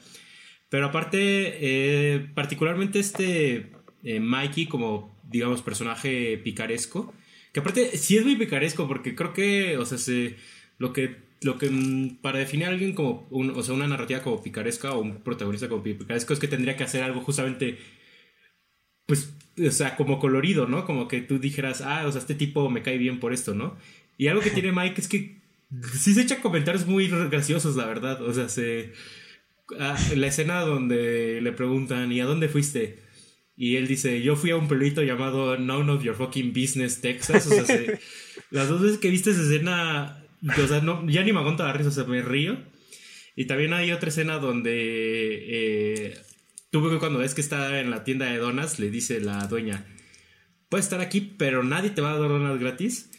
Pero aparte, eh, particularmente este eh, Mikey como, digamos, personaje picaresco, que aparte sí es muy picaresco porque creo que, o sea, se, lo que lo que mm, para definir a alguien como o sea, una narrativa como picaresca o un protagonista como picaresco es que tendría que hacer algo justamente pues o sea como colorido no como que tú dijeras ah o sea este tipo me cae bien por esto no y algo que [laughs] tiene Mike es que sí se echa comentarios muy graciosos la verdad. O sea se ah, la escena donde le preguntan y a dónde fuiste y él dice, yo fui a un pueblito llamado None of Your Fucking Business, Texas. O sea, [laughs] las dos veces que viste esa escena, o sea, no, ya ni me aguanto la risa, o sea, me río. Y también hay otra escena donde eh, tú cuando ves que está en la tienda de donas, le dice la dueña, puedes estar aquí, pero nadie te va a dar donas gratis.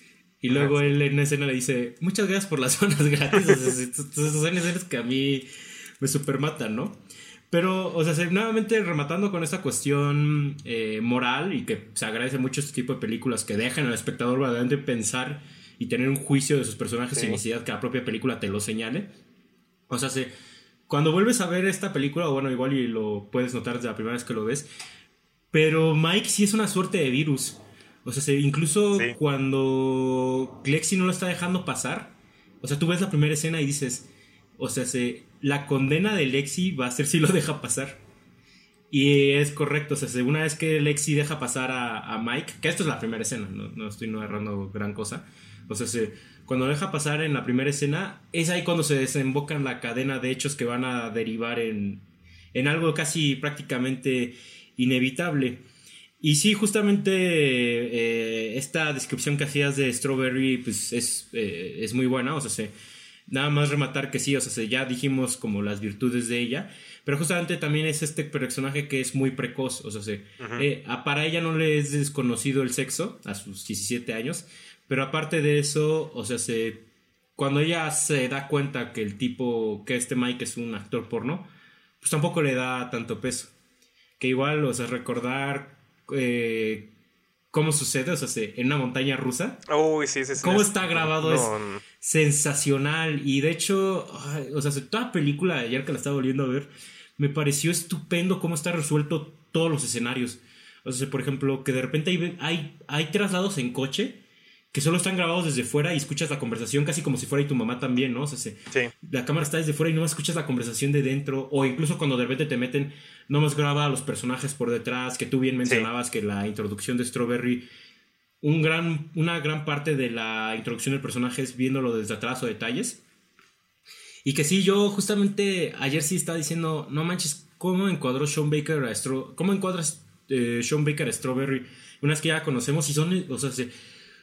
Y luego él en una escena le dice, muchas gracias por las [laughs] donas gratis. Entonces, son escenas que a mí me super matan, ¿no? Pero, o sea, nuevamente rematando con esta cuestión eh, moral y que se agradece mucho este tipo de películas que dejan al espectador verdaderamente pensar y tener un juicio de sus personajes sin necesidad que la propia película te lo señale. O sea, se, cuando vuelves a ver esta película, bueno, igual y lo puedes notar desde la primera vez que lo ves, pero Mike sí es una suerte de virus. O sea, incluso cuando Lexi no lo está dejando pasar, o sea, tú ves la primera escena y dices, o sea, se, la condena de Lexi va a ser si lo [laughs] deja pasar. Y es correcto, o sea, una vez que Lexi deja pasar a, Mike, que esto es la primera escena, no, no estoy narrando gran cosa, o sea, cuando deja pasar en la primera escena, es ahí cuando se desembocan la cadena de hechos que van a derivar en, en algo casi prácticamente inevitable. Y sí, justamente eh, esta descripción que hacías de Strawberry pues es, eh, es muy buena, o sea, nada más rematar que sí, o sea, ya dijimos como las virtudes de ella, pero justamente también es este personaje que es muy precoz, o sea, eh, para ella no le es desconocido el sexo a sus 17 años, pero aparte de eso, o sea, se, cuando ella se da cuenta que el tipo, que este Mike es un actor porno, pues tampoco le da tanto peso. Que igual, o sea, recordar eh, cómo sucede, o sea, en una montaña rusa. Uy, sí, sí, sí. ¿Cómo está grabado? Es, sensacional. Y de hecho, o sea, toda película, ayer que la estaba volviendo a ver, me pareció estupendo cómo está resuelto todos los escenarios. O sea, por ejemplo, que de repente hay, hay, hay traslados en coche que solo están grabados desde fuera y escuchas la conversación casi como si fuera y tu mamá también, ¿no? O sea, sí. la cámara está desde fuera y no escuchas la conversación de dentro, o incluso cuando de repente te meten, no más graba a los personajes por detrás, que tú bien mencionabas que la introducción de Strawberry, un gran, una gran parte de la introducción del personaje es viéndolo desde atrás o detalles. Y que sí, yo justamente ayer sí estaba diciendo, no manches, ¿cómo encuadró Sean Baker a Strawberry? ¿Cómo encuadras eh, Sean Baker a Strawberry? Unas que ya conocemos y son, o sea, se,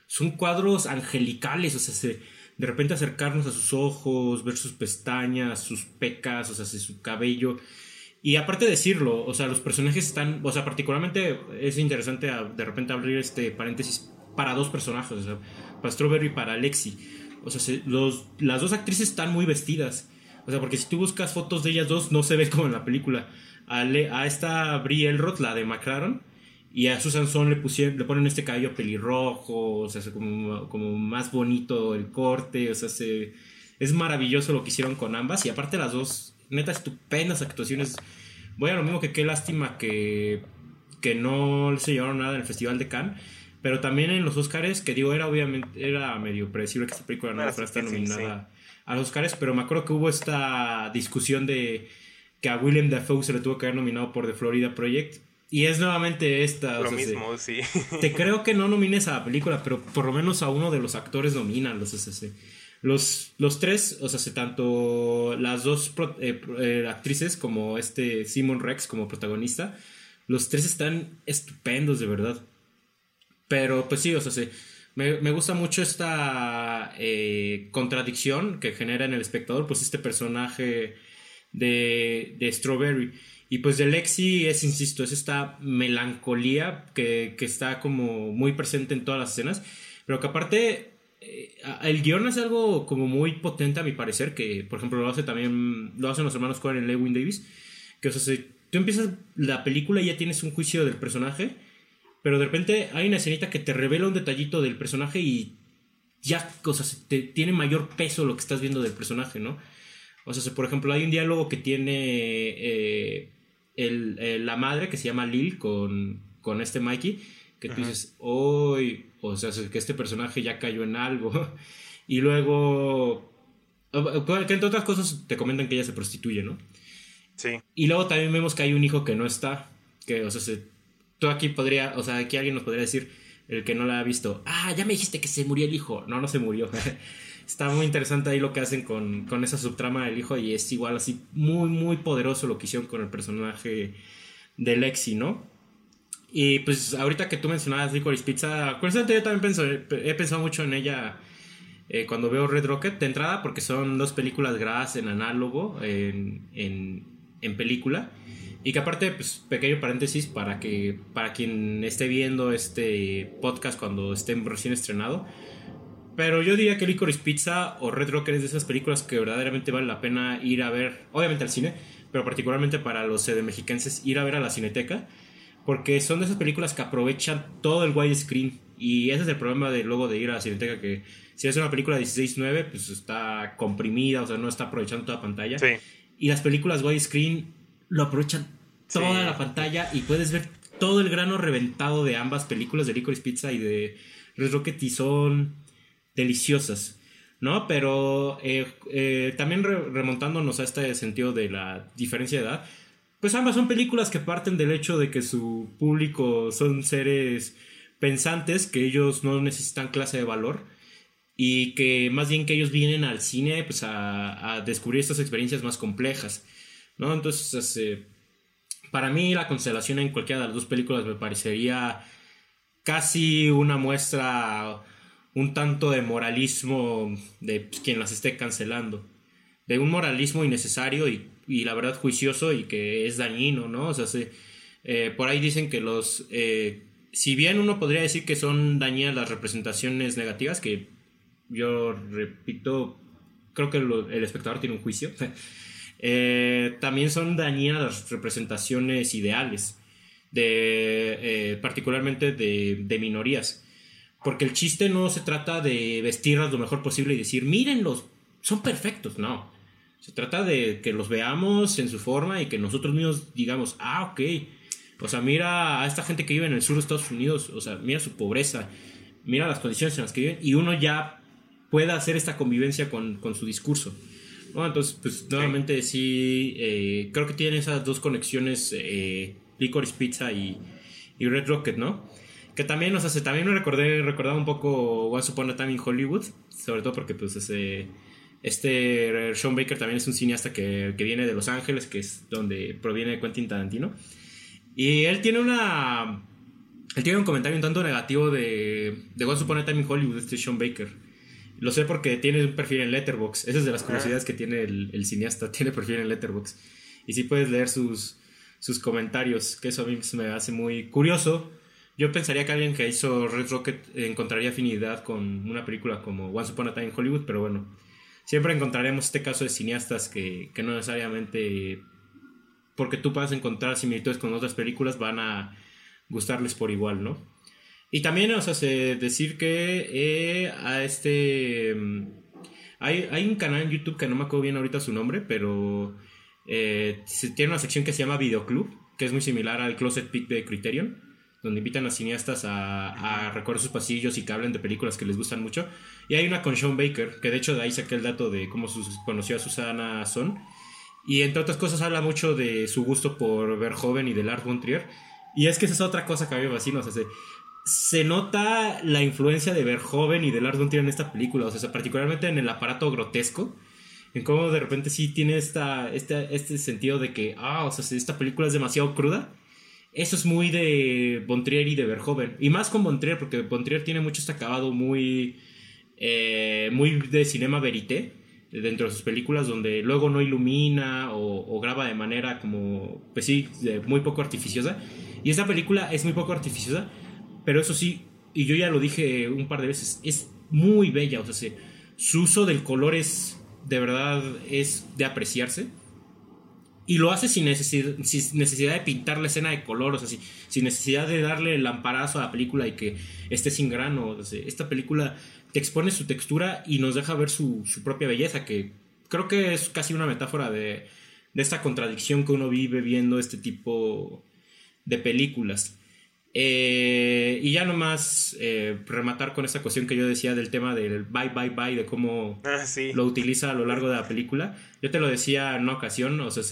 son cuadros angelicales, o sea, de repente acercarnos a sus ojos, ver sus pestañas, sus pecas, o sea, su cabello. Y aparte de decirlo, o sea, los personajes están, o sea, particularmente es interesante de repente abrir este paréntesis para dos personajes, o sea, para Strawberry y para Lexi. O sea, los, las dos actrices están muy vestidas. O sea, porque si tú buscas fotos de ellas dos, no se ve como en la película. A, a esta Brie Elrod, la de McLaren, y a Susan Son le, pusieron, le ponen este cabello pelirrojo, o sea, como, como más bonito el corte, o sea, se, es maravilloso lo que hicieron con ambas. Y aparte las dos, neta, estupendas actuaciones. Voy a lo mismo que qué lástima que, que no se llevaron nada en el Festival de Cannes. Pero también en los Oscars, que digo, era obviamente, era medio predecible que esta película no fuera a estar nominada a los Oscars, pero me acuerdo que hubo esta discusión de que a William Dafoe se le tuvo que haber nominado por The Florida Project y es nuevamente esta. Lo mismo, sí. [laughs] Te creo que no nomines a la película, pero por lo menos a uno de los actores nominan los Los, los tres, o sea, tanto las dos eh, eh, actrices como este Simon Rex como protagonista, los tres están estupendos, de verdad. Pero pues sí, o sea, me, me, gusta mucho esta eh, contradicción que genera en el espectador, pues este personaje de, de Strawberry y pues de Lexi es, insisto, es esta melancolía que, está como muy presente en todas las escenas, pero que aparte eh, el guion es algo como muy potente a mi parecer, que por ejemplo lo hace también, lo hacen los hermanos Cohen en Lewin Davis, que o sea, tú empiezas la película y ya tienes un juicio del personaje, pero de repente hay una escenita que te revela un detallito del personaje y ya, o sea, te, tiene mayor peso lo que estás viendo del personaje, ¿no? O sea, por ejemplo, hay un diálogo que tiene eh, el, la madre que se llama Lil con, con este Mikey, que tú dices, hoy, o sea, que este personaje ya cayó en algo. [laughs] y luego, que entre otras cosas te comentan que ella se prostituye, ¿no? Sí. Y luego también vemos que hay un hijo que no está, que, o sea, se, tú aquí podría, o sea, aquí alguien nos podría decir, el que no la ha visto, ah, ya me dijiste que se murió el hijo. No, no se murió. [laughs] está muy interesante ahí lo que hacen con, con, esa subtrama del hijo y es igual así muy, muy poderoso lo que hicieron con el personaje de Lexi, ¿no? Y pues ahorita que tú mencionabas Licorice Pizza, curiosamente yo también he pensado mucho en ella eh, cuando veo Red Rocket de entrada porque son dos películas grabadas en análogo, en, en, en película. Y que aparte, pues, pequeño paréntesis para que para quien esté viendo este podcast cuando esté recién estrenado, pero yo diría que Licorice Pizza o Red Rocker es de esas películas que verdaderamente vale la pena ir a ver, obviamente al cine, pero particularmente para los mexicanos ir a ver a la cineteca, porque son de esas películas que aprovechan todo el widescreen. Y ese es el problema de luego de ir a la cineteca, que si es una película 16-9, pues está comprimida, o sea, no está aprovechando toda la pantalla. Y las películas widescreen lo aprovechan toda la pantalla y puedes ver todo el grano reventado de ambas películas, de Licorice Pizza y de Red Rocket, y son deliciosas, ¿no? Pero eh, eh, también remontándonos a este sentido de la diferencia de edad, pues ambas son películas que parten del hecho de que su público son seres pensantes, que ellos no necesitan clase de valor y que más bien que ellos vienen al cine pues a, descubrir estas experiencias más complejas, ¿no? Entonces, eh, para mí la constelación en cualquiera de las dos películas me parecería casi una muestra un tanto de moralismo de pues, quien las esté cancelando. De un moralismo innecesario y, la verdad juicioso y que es dañino, ¿no? O sea, eh, por ahí dicen que los... Eh, si bien uno podría decir que son dañinas las representaciones negativas, que yo repito, creo que el espectador tiene un juicio, [laughs] eh, también son dañinas las representaciones ideales, de, particularmente de minorías Porque el chiste no se trata de vestirlos lo mejor posible y decir, mírenlos, son perfectos, no. Se trata de que los veamos en su forma y que nosotros mismos digamos, ah, ok. O sea, mira a esta gente que vive en el sur de Estados Unidos, o sea, mira su pobreza, mira las condiciones en las que viven y uno ya pueda hacer esta convivencia con, su discurso. entonces, pues nuevamente sí, eh, creo que tienen esas dos conexiones, eh, Licorice Pizza y, y, Red Rocket, ¿no? Que también, o sea, también me recordé, recordaba un poco Once Upon a Time in Hollywood, sobre todo porque pues ese este Sean Baker también es un cineasta que, viene de Los Ángeles, que es donde proviene Quentin Tarantino. Y él tiene una. Él tiene un comentario un tanto negativo de, de Once Upon a Time in Hollywood, este Sean Baker. Lo sé porque tiene un perfil en Letterboxd. Esa es de las curiosidades que tiene el, cineasta. [laughs] Tiene perfil en Letterboxd. Y sí puedes leer sus, sus comentarios, que eso a mí me hace muy curioso. Yo pensaría que alguien que hizo Red Rocket encontraría afinidad con una película como Once Upon a Time in Hollywood, pero bueno siempre encontraremos este caso de cineastas que, no necesariamente porque tú puedas encontrar similitudes con otras películas van a gustarles por igual, ¿no? Y también, o sea, decir que eh, a este... Mm, hay, hay, un canal en YouTube que no me acuerdo bien ahorita su nombre, pero eh, tiene una sección que se llama Videoclub, que es muy similar al Closet Peak de Criterion donde invitan a cineastas a, recorrer sus pasillos y que hablen de películas que les gustan mucho. Y hay una con Sean Baker, que de hecho de ahí saqué el dato de cómo conoció a Susana Son. Y entre otras cosas habla mucho de su gusto por ver joven y de Lars von Trier. Y es que esa es otra cosa que a mí me fascina. O sea, se, nota la influencia de ver joven y de Lars von Trier en esta película. O sea, particularmente en el aparato grotesco. En cómo de repente sí tiene esta, este, este sentido de que, ah, o sea, esta película es demasiado cruda eso es muy de Bontrier y de Verhoeven. Y más con Bontrier, porque Bontrier tiene mucho este acabado muy, eh, muy de cinema verité dentro de sus películas, donde luego no ilumina o, graba de manera como, pues sí, muy poco artificiosa. Y esta película es muy poco artificiosa, pero eso sí, y yo ya lo dije un par de veces, es muy bella. O sea, su uso del color es, de verdad, es de apreciarse y lo hace sin necesidad, sin necesidad de pintar la escena de color, o sea, sin, necesidad de darle el lamparazo a la película y que esté sin grano. esta película te expone su textura y nos deja ver su, propia belleza, que creo que es casi una metáfora de, esta contradicción que uno vive viendo este tipo de películas. Eh, y ya nomás eh, rematar con esta cuestión que yo decía del tema del bye, bye, bye, de cómo ah, lo utiliza a lo largo de la película. Yo te lo decía en una ocasión, o sea,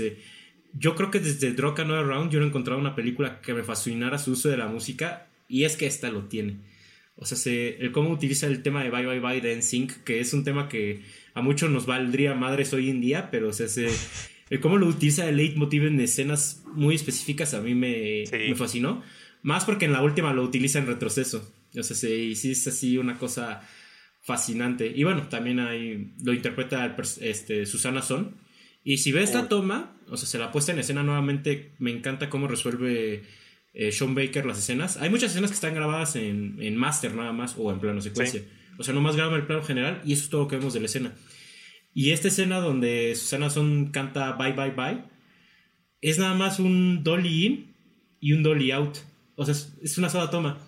yo creo que desde Drunk Another Round yo no he encontrado una película que me fascinara su uso de la música y es que esta lo tiene. O sea, el cómo utiliza el tema de Bye Bye Bye de NSYNC, que es un tema que a muchos nos valdría madres hoy en día, pero o sea, el cómo lo utiliza el leitmotiv en escenas muy específicas a mí me, me fascinó. Más porque en la última lo utiliza en retroceso. O sea, sí, sí es así una cosa fascinante. Y bueno, también hay, lo interpreta este, Susana Son. Y si ves la toma, o sea, se la puesta en escena nuevamente, me encanta cómo resuelve eh, Sean Baker las escenas. Hay muchas escenas que están grabadas en, en master nada más o en plano secuencia. O sea, nomás graba el plano general y eso es todo lo que vemos de la escena. Y esta escena donde Susana Son canta Bye Bye Bye es nada más un dolly in y un dolly out. O sea, es, una sola toma.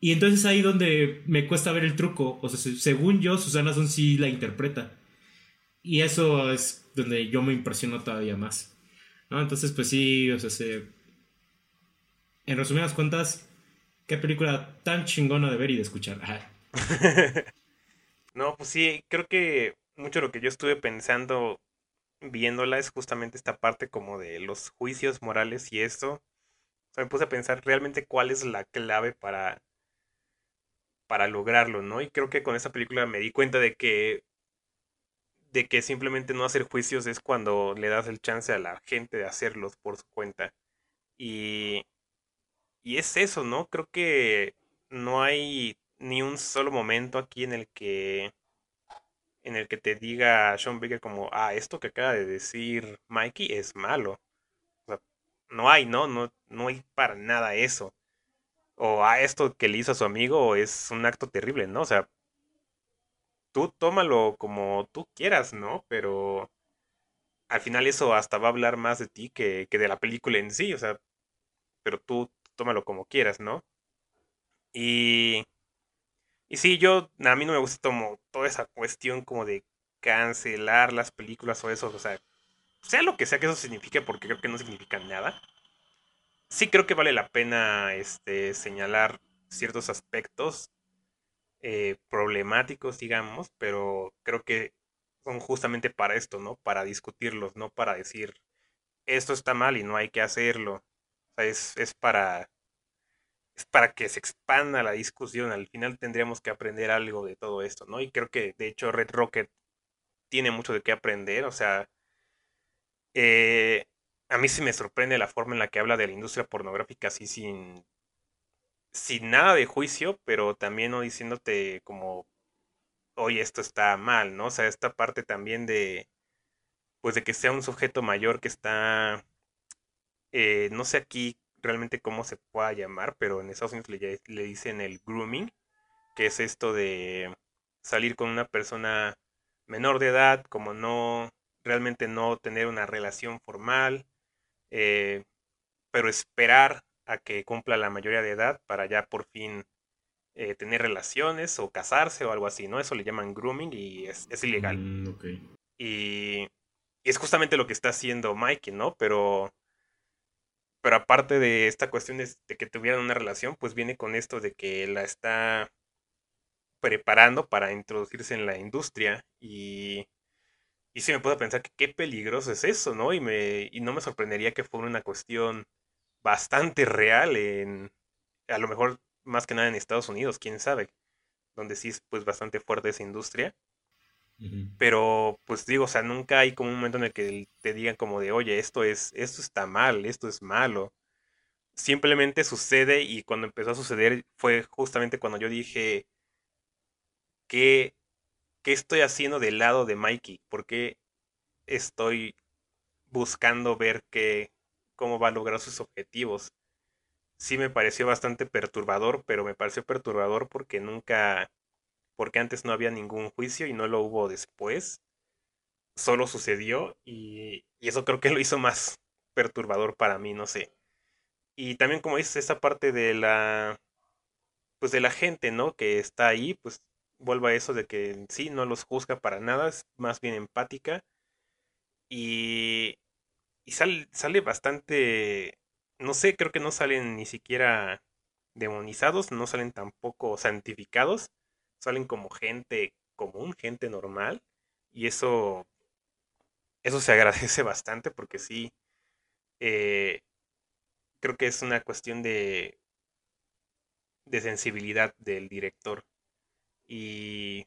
Y entonces ahí donde me cuesta ver el truco. O sea, según yo, Susana Son sí la interpreta. Y eso es donde yo me impresiono todavía más. ¿no? Entonces, pues sí, o sea, se... en resumidas cuentas, qué película tan chingona de ver y de escuchar. [laughs] no, pues sí, creo que mucho lo que yo estuve pensando viéndola es justamente esta parte como de los juicios morales y esto me puse a pensar realmente cuál es la clave para, para lograrlo, ¿no? Y creo que con esa película me di cuenta de que de que simplemente no hacer juicios es cuando le das el chance a la gente de hacerlos por su cuenta. Y, y es eso, ¿no? Creo que no hay ni un solo momento aquí en el que en el que te diga Sean Baker como, ah, esto que acaba de decir Mikey es malo no hay, ¿no? No, no hay para nada eso. O a esto que le hizo a su amigo es un acto terrible, ¿no? O sea, tú tómalo como tú quieras, ¿no? Pero al final eso hasta va a hablar más de ti que, que de la película en sí, o sea, pero tú tómalo como quieras, ¿no? Y, Y sí, yo, a mí no me gusta como toda esa cuestión como de cancelar las películas o eso, o sea, sea lo que sea que eso signifique, porque creo que no significa nada. Sí creo que vale la pena este, señalar ciertos aspectos eh, problemáticos, digamos, pero creo que son justamente para esto, ¿no? Para discutirlos, no para decir esto está mal y no hay que hacerlo. O sea, es, es para es para que se expanda la discusión. Al final tendríamos que aprender algo de todo esto, ¿no? Y creo que de hecho Red Rocket tiene mucho de qué aprender. O sea, eh, a mí sí me sorprende la forma en la que habla de la industria pornográfica así sin, sin nada de juicio, pero también no diciéndote como, oye, esto está mal, ¿no? O sea, esta parte también de, pues de que sea un sujeto mayor que está, eh, no sé aquí realmente cómo se pueda llamar, pero en Estados Unidos le, le dicen el grooming, que es esto de salir con una persona menor de edad, como no, realmente no tener una relación formal, eh, pero esperar a que cumpla la mayoría de edad para ya por fin eh, tener relaciones o casarse o algo así, ¿no? Eso le llaman grooming y es, ilegal. Mm, y, y, es justamente lo que está haciendo Mikey, ¿no? Pero, pero aparte de esta cuestión de, de que tuvieran una relación, pues viene con esto de que la está preparando para introducirse en la industria y, y sí me puedo pensar que qué peligroso es eso, ¿no? Y, me, y no me sorprendería que fuera una cuestión bastante real en, a lo mejor más que nada en Estados Unidos, quién sabe, donde sí es pues bastante fuerte esa industria. Pero pues digo, o sea, nunca hay como un momento en el que te digan como de, oye, esto es, esto está mal, esto es malo. Simplemente sucede y cuando empezó a suceder fue justamente cuando yo dije, ¿qué, qué estoy haciendo del lado de Mikey? ¿Por qué estoy buscando ver qué, cómo va a lograr sus objetivos? Sí me pareció bastante perturbador, pero me pareció perturbador porque nunca, porque antes no había ningún juicio y no lo hubo después. Solo sucedió y, y eso creo que lo hizo más perturbador para mí, no sé. Y también como dices, esa parte de la, pues de la gente, ¿no? Que está ahí, pues vuelvo a eso de que sí, no los juzga para nada, es más bien empática. Y, y sale, sale bastante, no sé, creo que no salen ni siquiera demonizados, no salen tampoco santificados, salen como gente común, gente normal. Y eso, eso se [laughs] agradece bastante porque sí, eh, creo que es una cuestión de, de sensibilidad del director y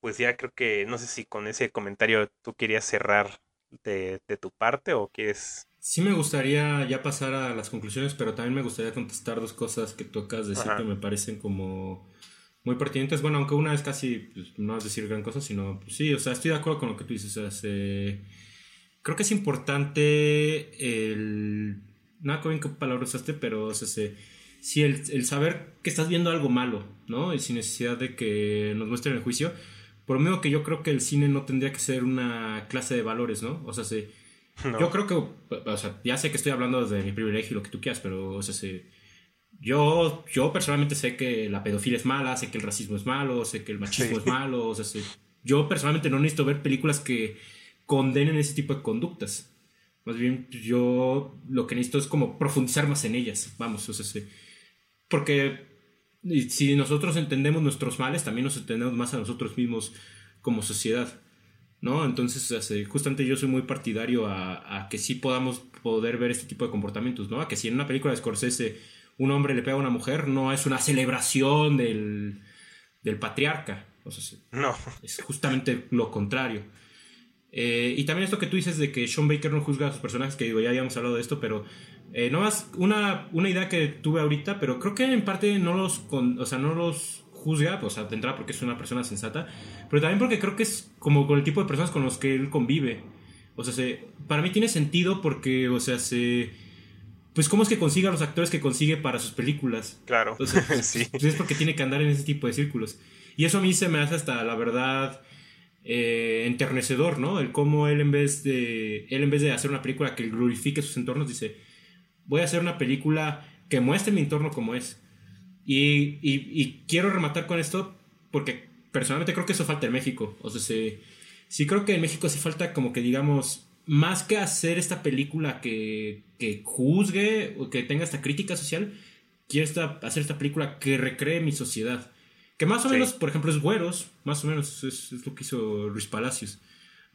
pues ya creo que, no sé si con ese comentario tú querías cerrar de, tu parte o quieres... Sí me gustaría ya pasar a las conclusiones, pero también me gustaría contestar dos cosas que tú acabas de decir que me parecen como muy pertinentes. Bueno, aunque una es casi, pues, no es decir gran cosa, sino, pues, sí, o sea, estoy de acuerdo con lo que tú dices. O sea, creo que es importante el... No qué palabras usaste, pero o sea, se si el, saber que estás viendo algo malo, ¿no? Y sin necesidad de que nos muestren el juicio. Por lo mismo que yo creo que el cine no tendría que ser una clase de valores, ¿no? O sea, se, yo creo que, o sea, ya sé que estoy hablando desde mi privilegio y lo que tú quieras, pero, o sea, se, yo, yo personalmente sé que la pedofilia es mala, sé que el racismo es malo, sé que el machismo es malo, o sea, yo personalmente no necesito ver películas que condenen ese tipo de conductas. Más bien, yo lo que necesito es como profundizar más en ellas, vamos, o sea, se, porque si nosotros entendemos nuestros males, también nos entendemos más a nosotros mismos como sociedad. ¿no? Entonces, justamente yo soy muy partidario a, que sí podamos poder ver este tipo de comportamientos, ¿no? A que si en una película de Scorsese un hombre le pega a una mujer, no es una celebración del, del patriarca. O sea, no. Es justamente lo contrario. Eh, y también esto que tú dices de que Sean Baker no juzga a sus personajes, que digo, ya habíamos hablado de esto, pero eh, no más una, una idea que tuve ahorita, pero creo que en parte no los, o sea, no los juzga, o sea, entrada porque es una persona sensata, pero también porque creo que es como con el tipo de personas con los que él convive. O sea, se, para mí tiene sentido porque, o sea, se... Pues cómo es que consigue a los actores que consigue para sus películas. Claro. [laughs] sí. Pues es porque tiene que andar en ese tipo de círculos. Y eso a mí se me hace hasta, la verdad, eh, enternecedor, ¿no? El cómo él en vez de él en vez de hacer una película que glorifique sus entornos dice, voy a hacer una película que muestre mi entorno como es. Y, quiero rematar con esto porque personalmente creo que eso falta en México. O sea, sí, sí creo que en México sí falta como que digamos, más que hacer esta película que, que juzgue o que tenga esta crítica social, quiero hacer esta película que recree mi sociedad. Que más o menos, por ejemplo, es Güeros, más o menos es, lo que hizo Luis Palacios.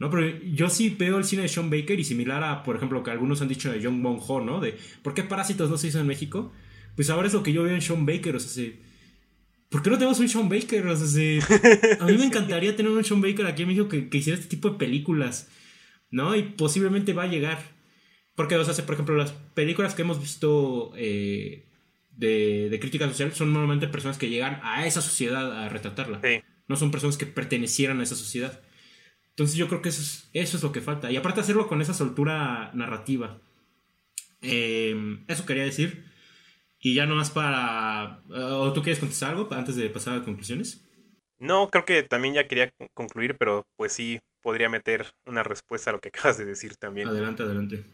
¿No? Pero yo sí veo el cine de Sean Baker y similar a, por ejemplo, lo que algunos han dicho de John Bong Ho, ¿no? De ¿por qué Parásitos no se hizo en México? Pues ahora es lo que yo veo en Sean Baker, o sea, sí, ¿por qué no tenemos un Sean Baker? O sea, sí, a mí me encantaría tener un Sean Baker aquí en México que, que, hiciera este tipo de películas, ¿no? Y posiblemente va a llegar. Porque, o sea, por ejemplo, las películas que hemos visto eh, de, crítica social son normalmente personas que llegan a esa sociedad a retratarla. No son personas que pertenecieran a esa sociedad. Entonces yo creo que eso es, eso es lo que falta. Y aparte hacerlo con esa soltura narrativa. Eh, eso quería decir. Y ya nomás para... ¿O tú quieres contestar algo antes de pasar a conclusiones? No, creo que también ya quería concluir, pero pues sí podría meter una respuesta a lo que [laughs] acabas de decir también. Adelante, adelante.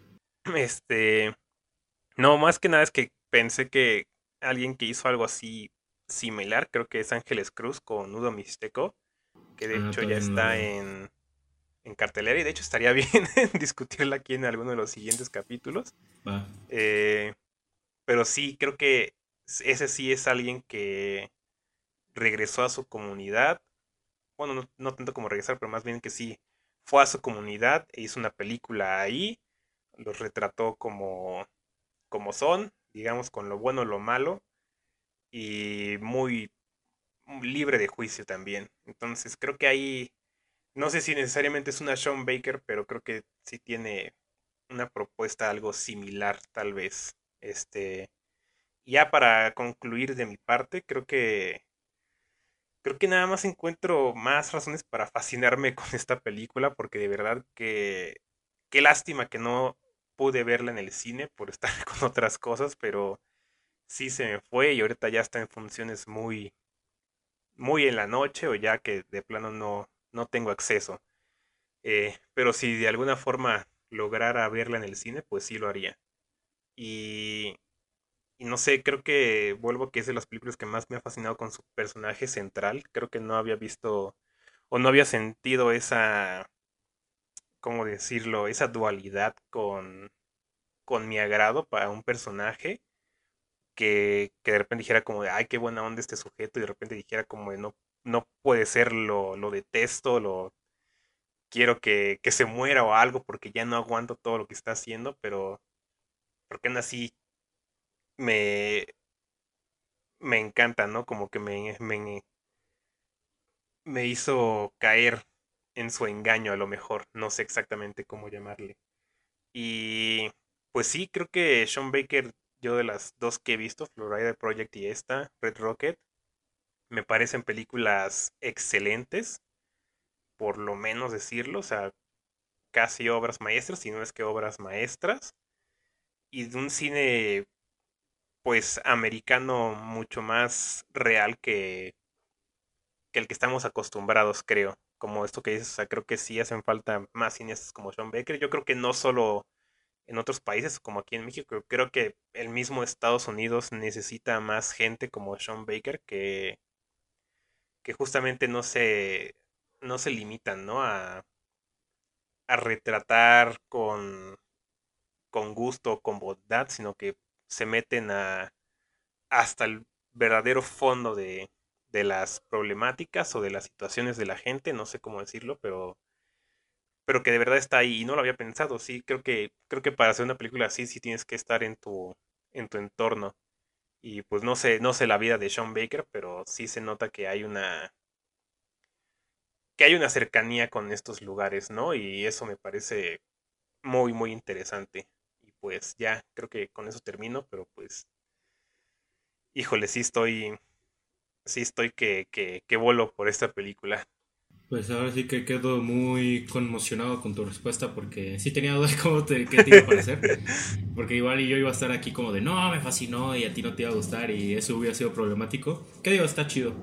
Este... No, más que nada es que pensé que alguien que hizo algo así similar, creo que es Ángeles Cruz con Nudo Mixteco, que de ah, hecho ya está en, en, cartelera y de hecho estaría [laughs] bien discutirla aquí en alguno de los siguientes capítulos. Eh, pero sí, creo que ese sí es alguien que regresó a su comunidad. Bueno, no, no tanto como regresar, pero más bien que sí fue a su comunidad e hizo una película ahí. Los retrató como, como son digamos, con lo bueno, lo malo, y muy libre de juicio también. Entonces creo que ahí, no sé si necesariamente es una Sean Baker, pero creo que sí tiene una propuesta algo similar, tal vez. Este, ya para concluir de mi parte, creo que creo que nada más encuentro más razones para fascinarme [laughs] con esta película, porque de verdad que qué lástima que no pude verla en el cine por estar [laughs] con otras cosas, pero sí se me fue y ahorita ya está en funciones muy, muy en la noche o ya que de plano no, no tengo acceso. Eh, pero si de alguna forma lograra verla en el cine, pues sí lo haría. Y, y no sé, creo que vuelvo que es de las películas que más me ha fascinado con su personaje central. Creo que no había visto o no había sentido esa ¿cómo decirlo? Esa dualidad con, con mi agrado para un personaje que, que, de repente dijera como de, ay, qué buena onda este sujeto, y de repente dijera como de, no, no puede ser, lo, lo detesto, lo quiero que, que, se muera o algo porque ya no aguanto todo lo que está haciendo, pero porque aún así me, me encanta, ¿no? Como que me, me, me hizo caer en su engaño a lo mejor, no sé exactamente cómo llamarle. Y pues sí, creo que Sean Baker, yo de las dos que he visto, Florida Project y esta, Red Rocket, me parecen películas excelentes, por lo menos decirlo, o sea, casi obras maestras, si no es que obras maestras, y de un cine pues americano mucho más real que, que el que estamos acostumbrados, creo como esto que dices, o sea, creo que sí hacen falta más cineastas como Sean Baker. Yo creo que no solo en otros países como aquí en México, creo que el mismo Estados Unidos necesita más gente como Sean Baker que, que justamente no se, no se limitan, ¿no? A, a retratar con, con gusto, con bondad, sino que se meten a, hasta el verdadero fondo de, de las problemáticas o de las situaciones de la gente, no sé cómo decirlo, pero pero que de verdad está ahí y no lo había pensado, sí, creo que creo que para hacer una película así sí tienes que estar en tu en tu entorno. Y pues no sé, no sé la vida de Sean Baker, pero sí se nota que hay una que hay una cercanía con estos lugares, ¿no? Y eso me parece muy muy interesante. Y pues ya, creo que con eso termino, pero pues híjole, sí estoy sí estoy que, que, que vuelo por esta película. Pues ahora sí que quedo muy conmocionado con tu respuesta porque sí tenía dudas [laughs] cómo te, qué te iba a parecer. Porque igual yo iba a estar aquí como de no, me fascinó y a ti no te iba a gustar y eso hubiera sido problemático. ¿Qué digo? Está chido.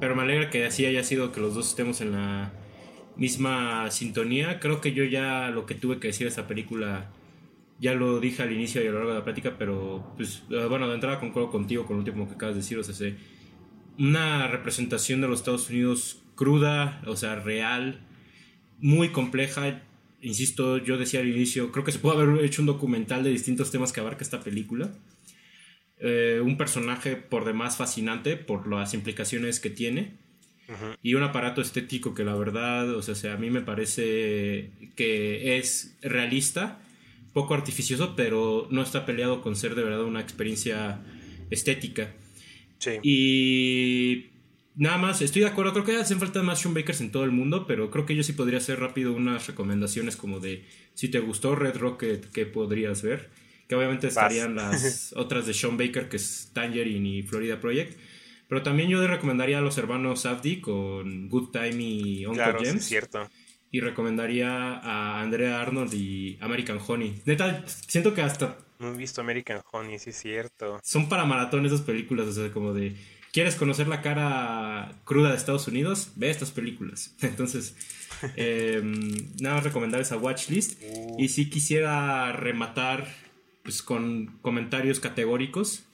Pero me alegra que así haya sido que los dos estemos en la misma sintonía. Creo que yo ya lo que tuve que decir de esta película ya lo dije al inicio y a lo largo de la plática, pero pues bueno, de entrada concuerdo contigo con lo último que acabas de decir. O sea, una representación de los Estados Unidos cruda, o sea, real, muy compleja. Insisto, yo decía al inicio, creo que se puede haber hecho un documental de distintos temas que abarca esta película. Eh, un personaje por demás fascinante por las implicaciones que tiene. Y un aparato estético que la verdad, o sea, a mí me parece que es realista, poco artificioso, pero no está peleado con ser de verdad una experiencia estética. Sí. Y nada más, estoy de acuerdo, creo que hacen falta más Sean Bakers en todo el mundo, pero creo que yo sí podría hacer rápido unas recomendaciones como de si te gustó Red Rocket, ¿qué podrías ver? Que obviamente estarían las [laughs] otras de Sean Baker, que es Tangerine y Florida Project. Pero también yo le recomendaría a los hermanos Safdie con Good Time y Uncle claro, James. cierto. Y recomendaría a Andrea Arnold y American Honey. Neta, siento que hasta no he visto American Honey, sí es cierto. Son para maratón esas películas, o sea, como de... ¿Quieres conocer la cara cruda de Estados Unidos? Ve estas películas. [laughs] Entonces, em, nada más recomendar esa watchlist. Uh. Y si quisiera rematar pues, con comentarios categóricos.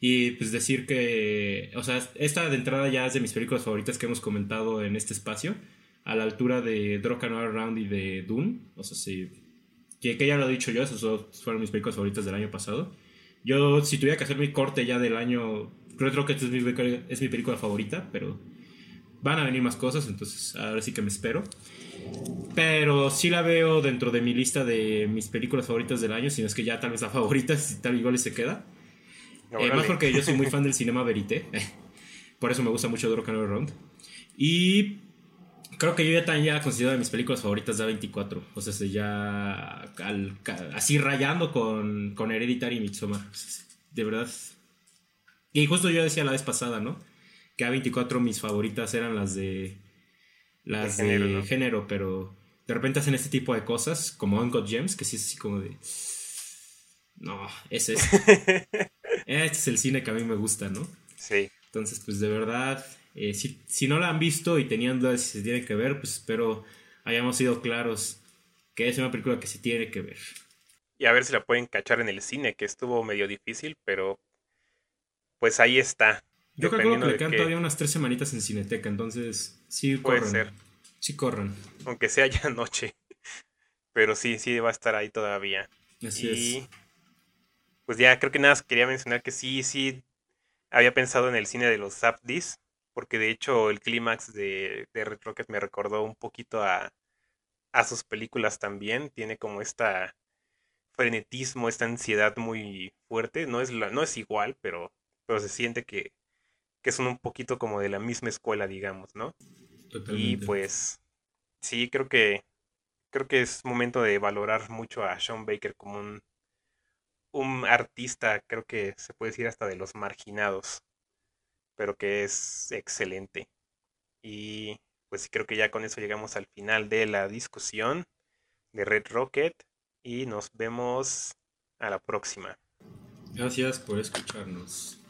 Y pues decir que, o sea, esta de entrada ya es de mis películas favoritas que hemos comentado en este espacio. A la altura de Drunk and Around y de Dune. O sea, sí, que, ya lo he dicho yo, esas fueron mis películas favoritas del año pasado. Yo, si tuviera que hacer mi corte ya del año, creo que es mi, es mi película favorita, pero van a venir más cosas, entonces ahora sí que me espero. Pero sí la veo dentro de mi lista de mis películas favoritas del año, si no es que ya tal vez la favorita, [laughs] si tal igual se queda. Eh, más porque yo soy muy [laughs] fan del cinema verité. [laughs] Por eso me gusta mucho Drunk and Round. Y creo que yo ya también ya considero de mis películas favoritas de A24. O sea, ya así rayando con, con Hereditary y Midsommar. De verdad. Y justo yo decía la vez pasada, ¿no? Que A24 mis favoritas eran las de. Las de, género, pero de repente hacen este tipo de cosas, como Uncle Gems, que sí es así como de. No, ese es. [laughs] este es el cine que a mí me gusta, ¿no? Sí. Entonces, pues de verdad, eh, si, no la han visto y tenían dudas si se tiene que ver, pues espero hayamos sido claros que es una película que se tiene que ver. Y a ver si la pueden cachar en el cine, que estuvo medio difícil, pero pues ahí está. Yo creo que le quedan todavía unas tres semanitas en Cineteca, entonces sí Puede ser. Sí corran. Aunque sea ya [laughs] noche. Pero sí, sí va a estar ahí todavía. Así y, Pues ya creo que nada, quería mencionar que sí, sí había pensado en el cine de los Zapdis, porque de hecho el clímax de, de Red Rocket me recordó un poquito a, a sus películas también. Tiene como esta frenetismo, esta ansiedad muy fuerte. No es, la, no es igual, pero, pero se siente que, que son un poquito como de la misma escuela, digamos, ¿no? Y pues sí, creo que creo que es momento de valorar mucho a Sean Baker como un, un artista, creo que se puede decir hasta de los marginados pero que es excelente. Y pues creo que ya con eso llegamos al final de la discusión de Red Rocket y nos vemos a la próxima. Gracias por escucharnos.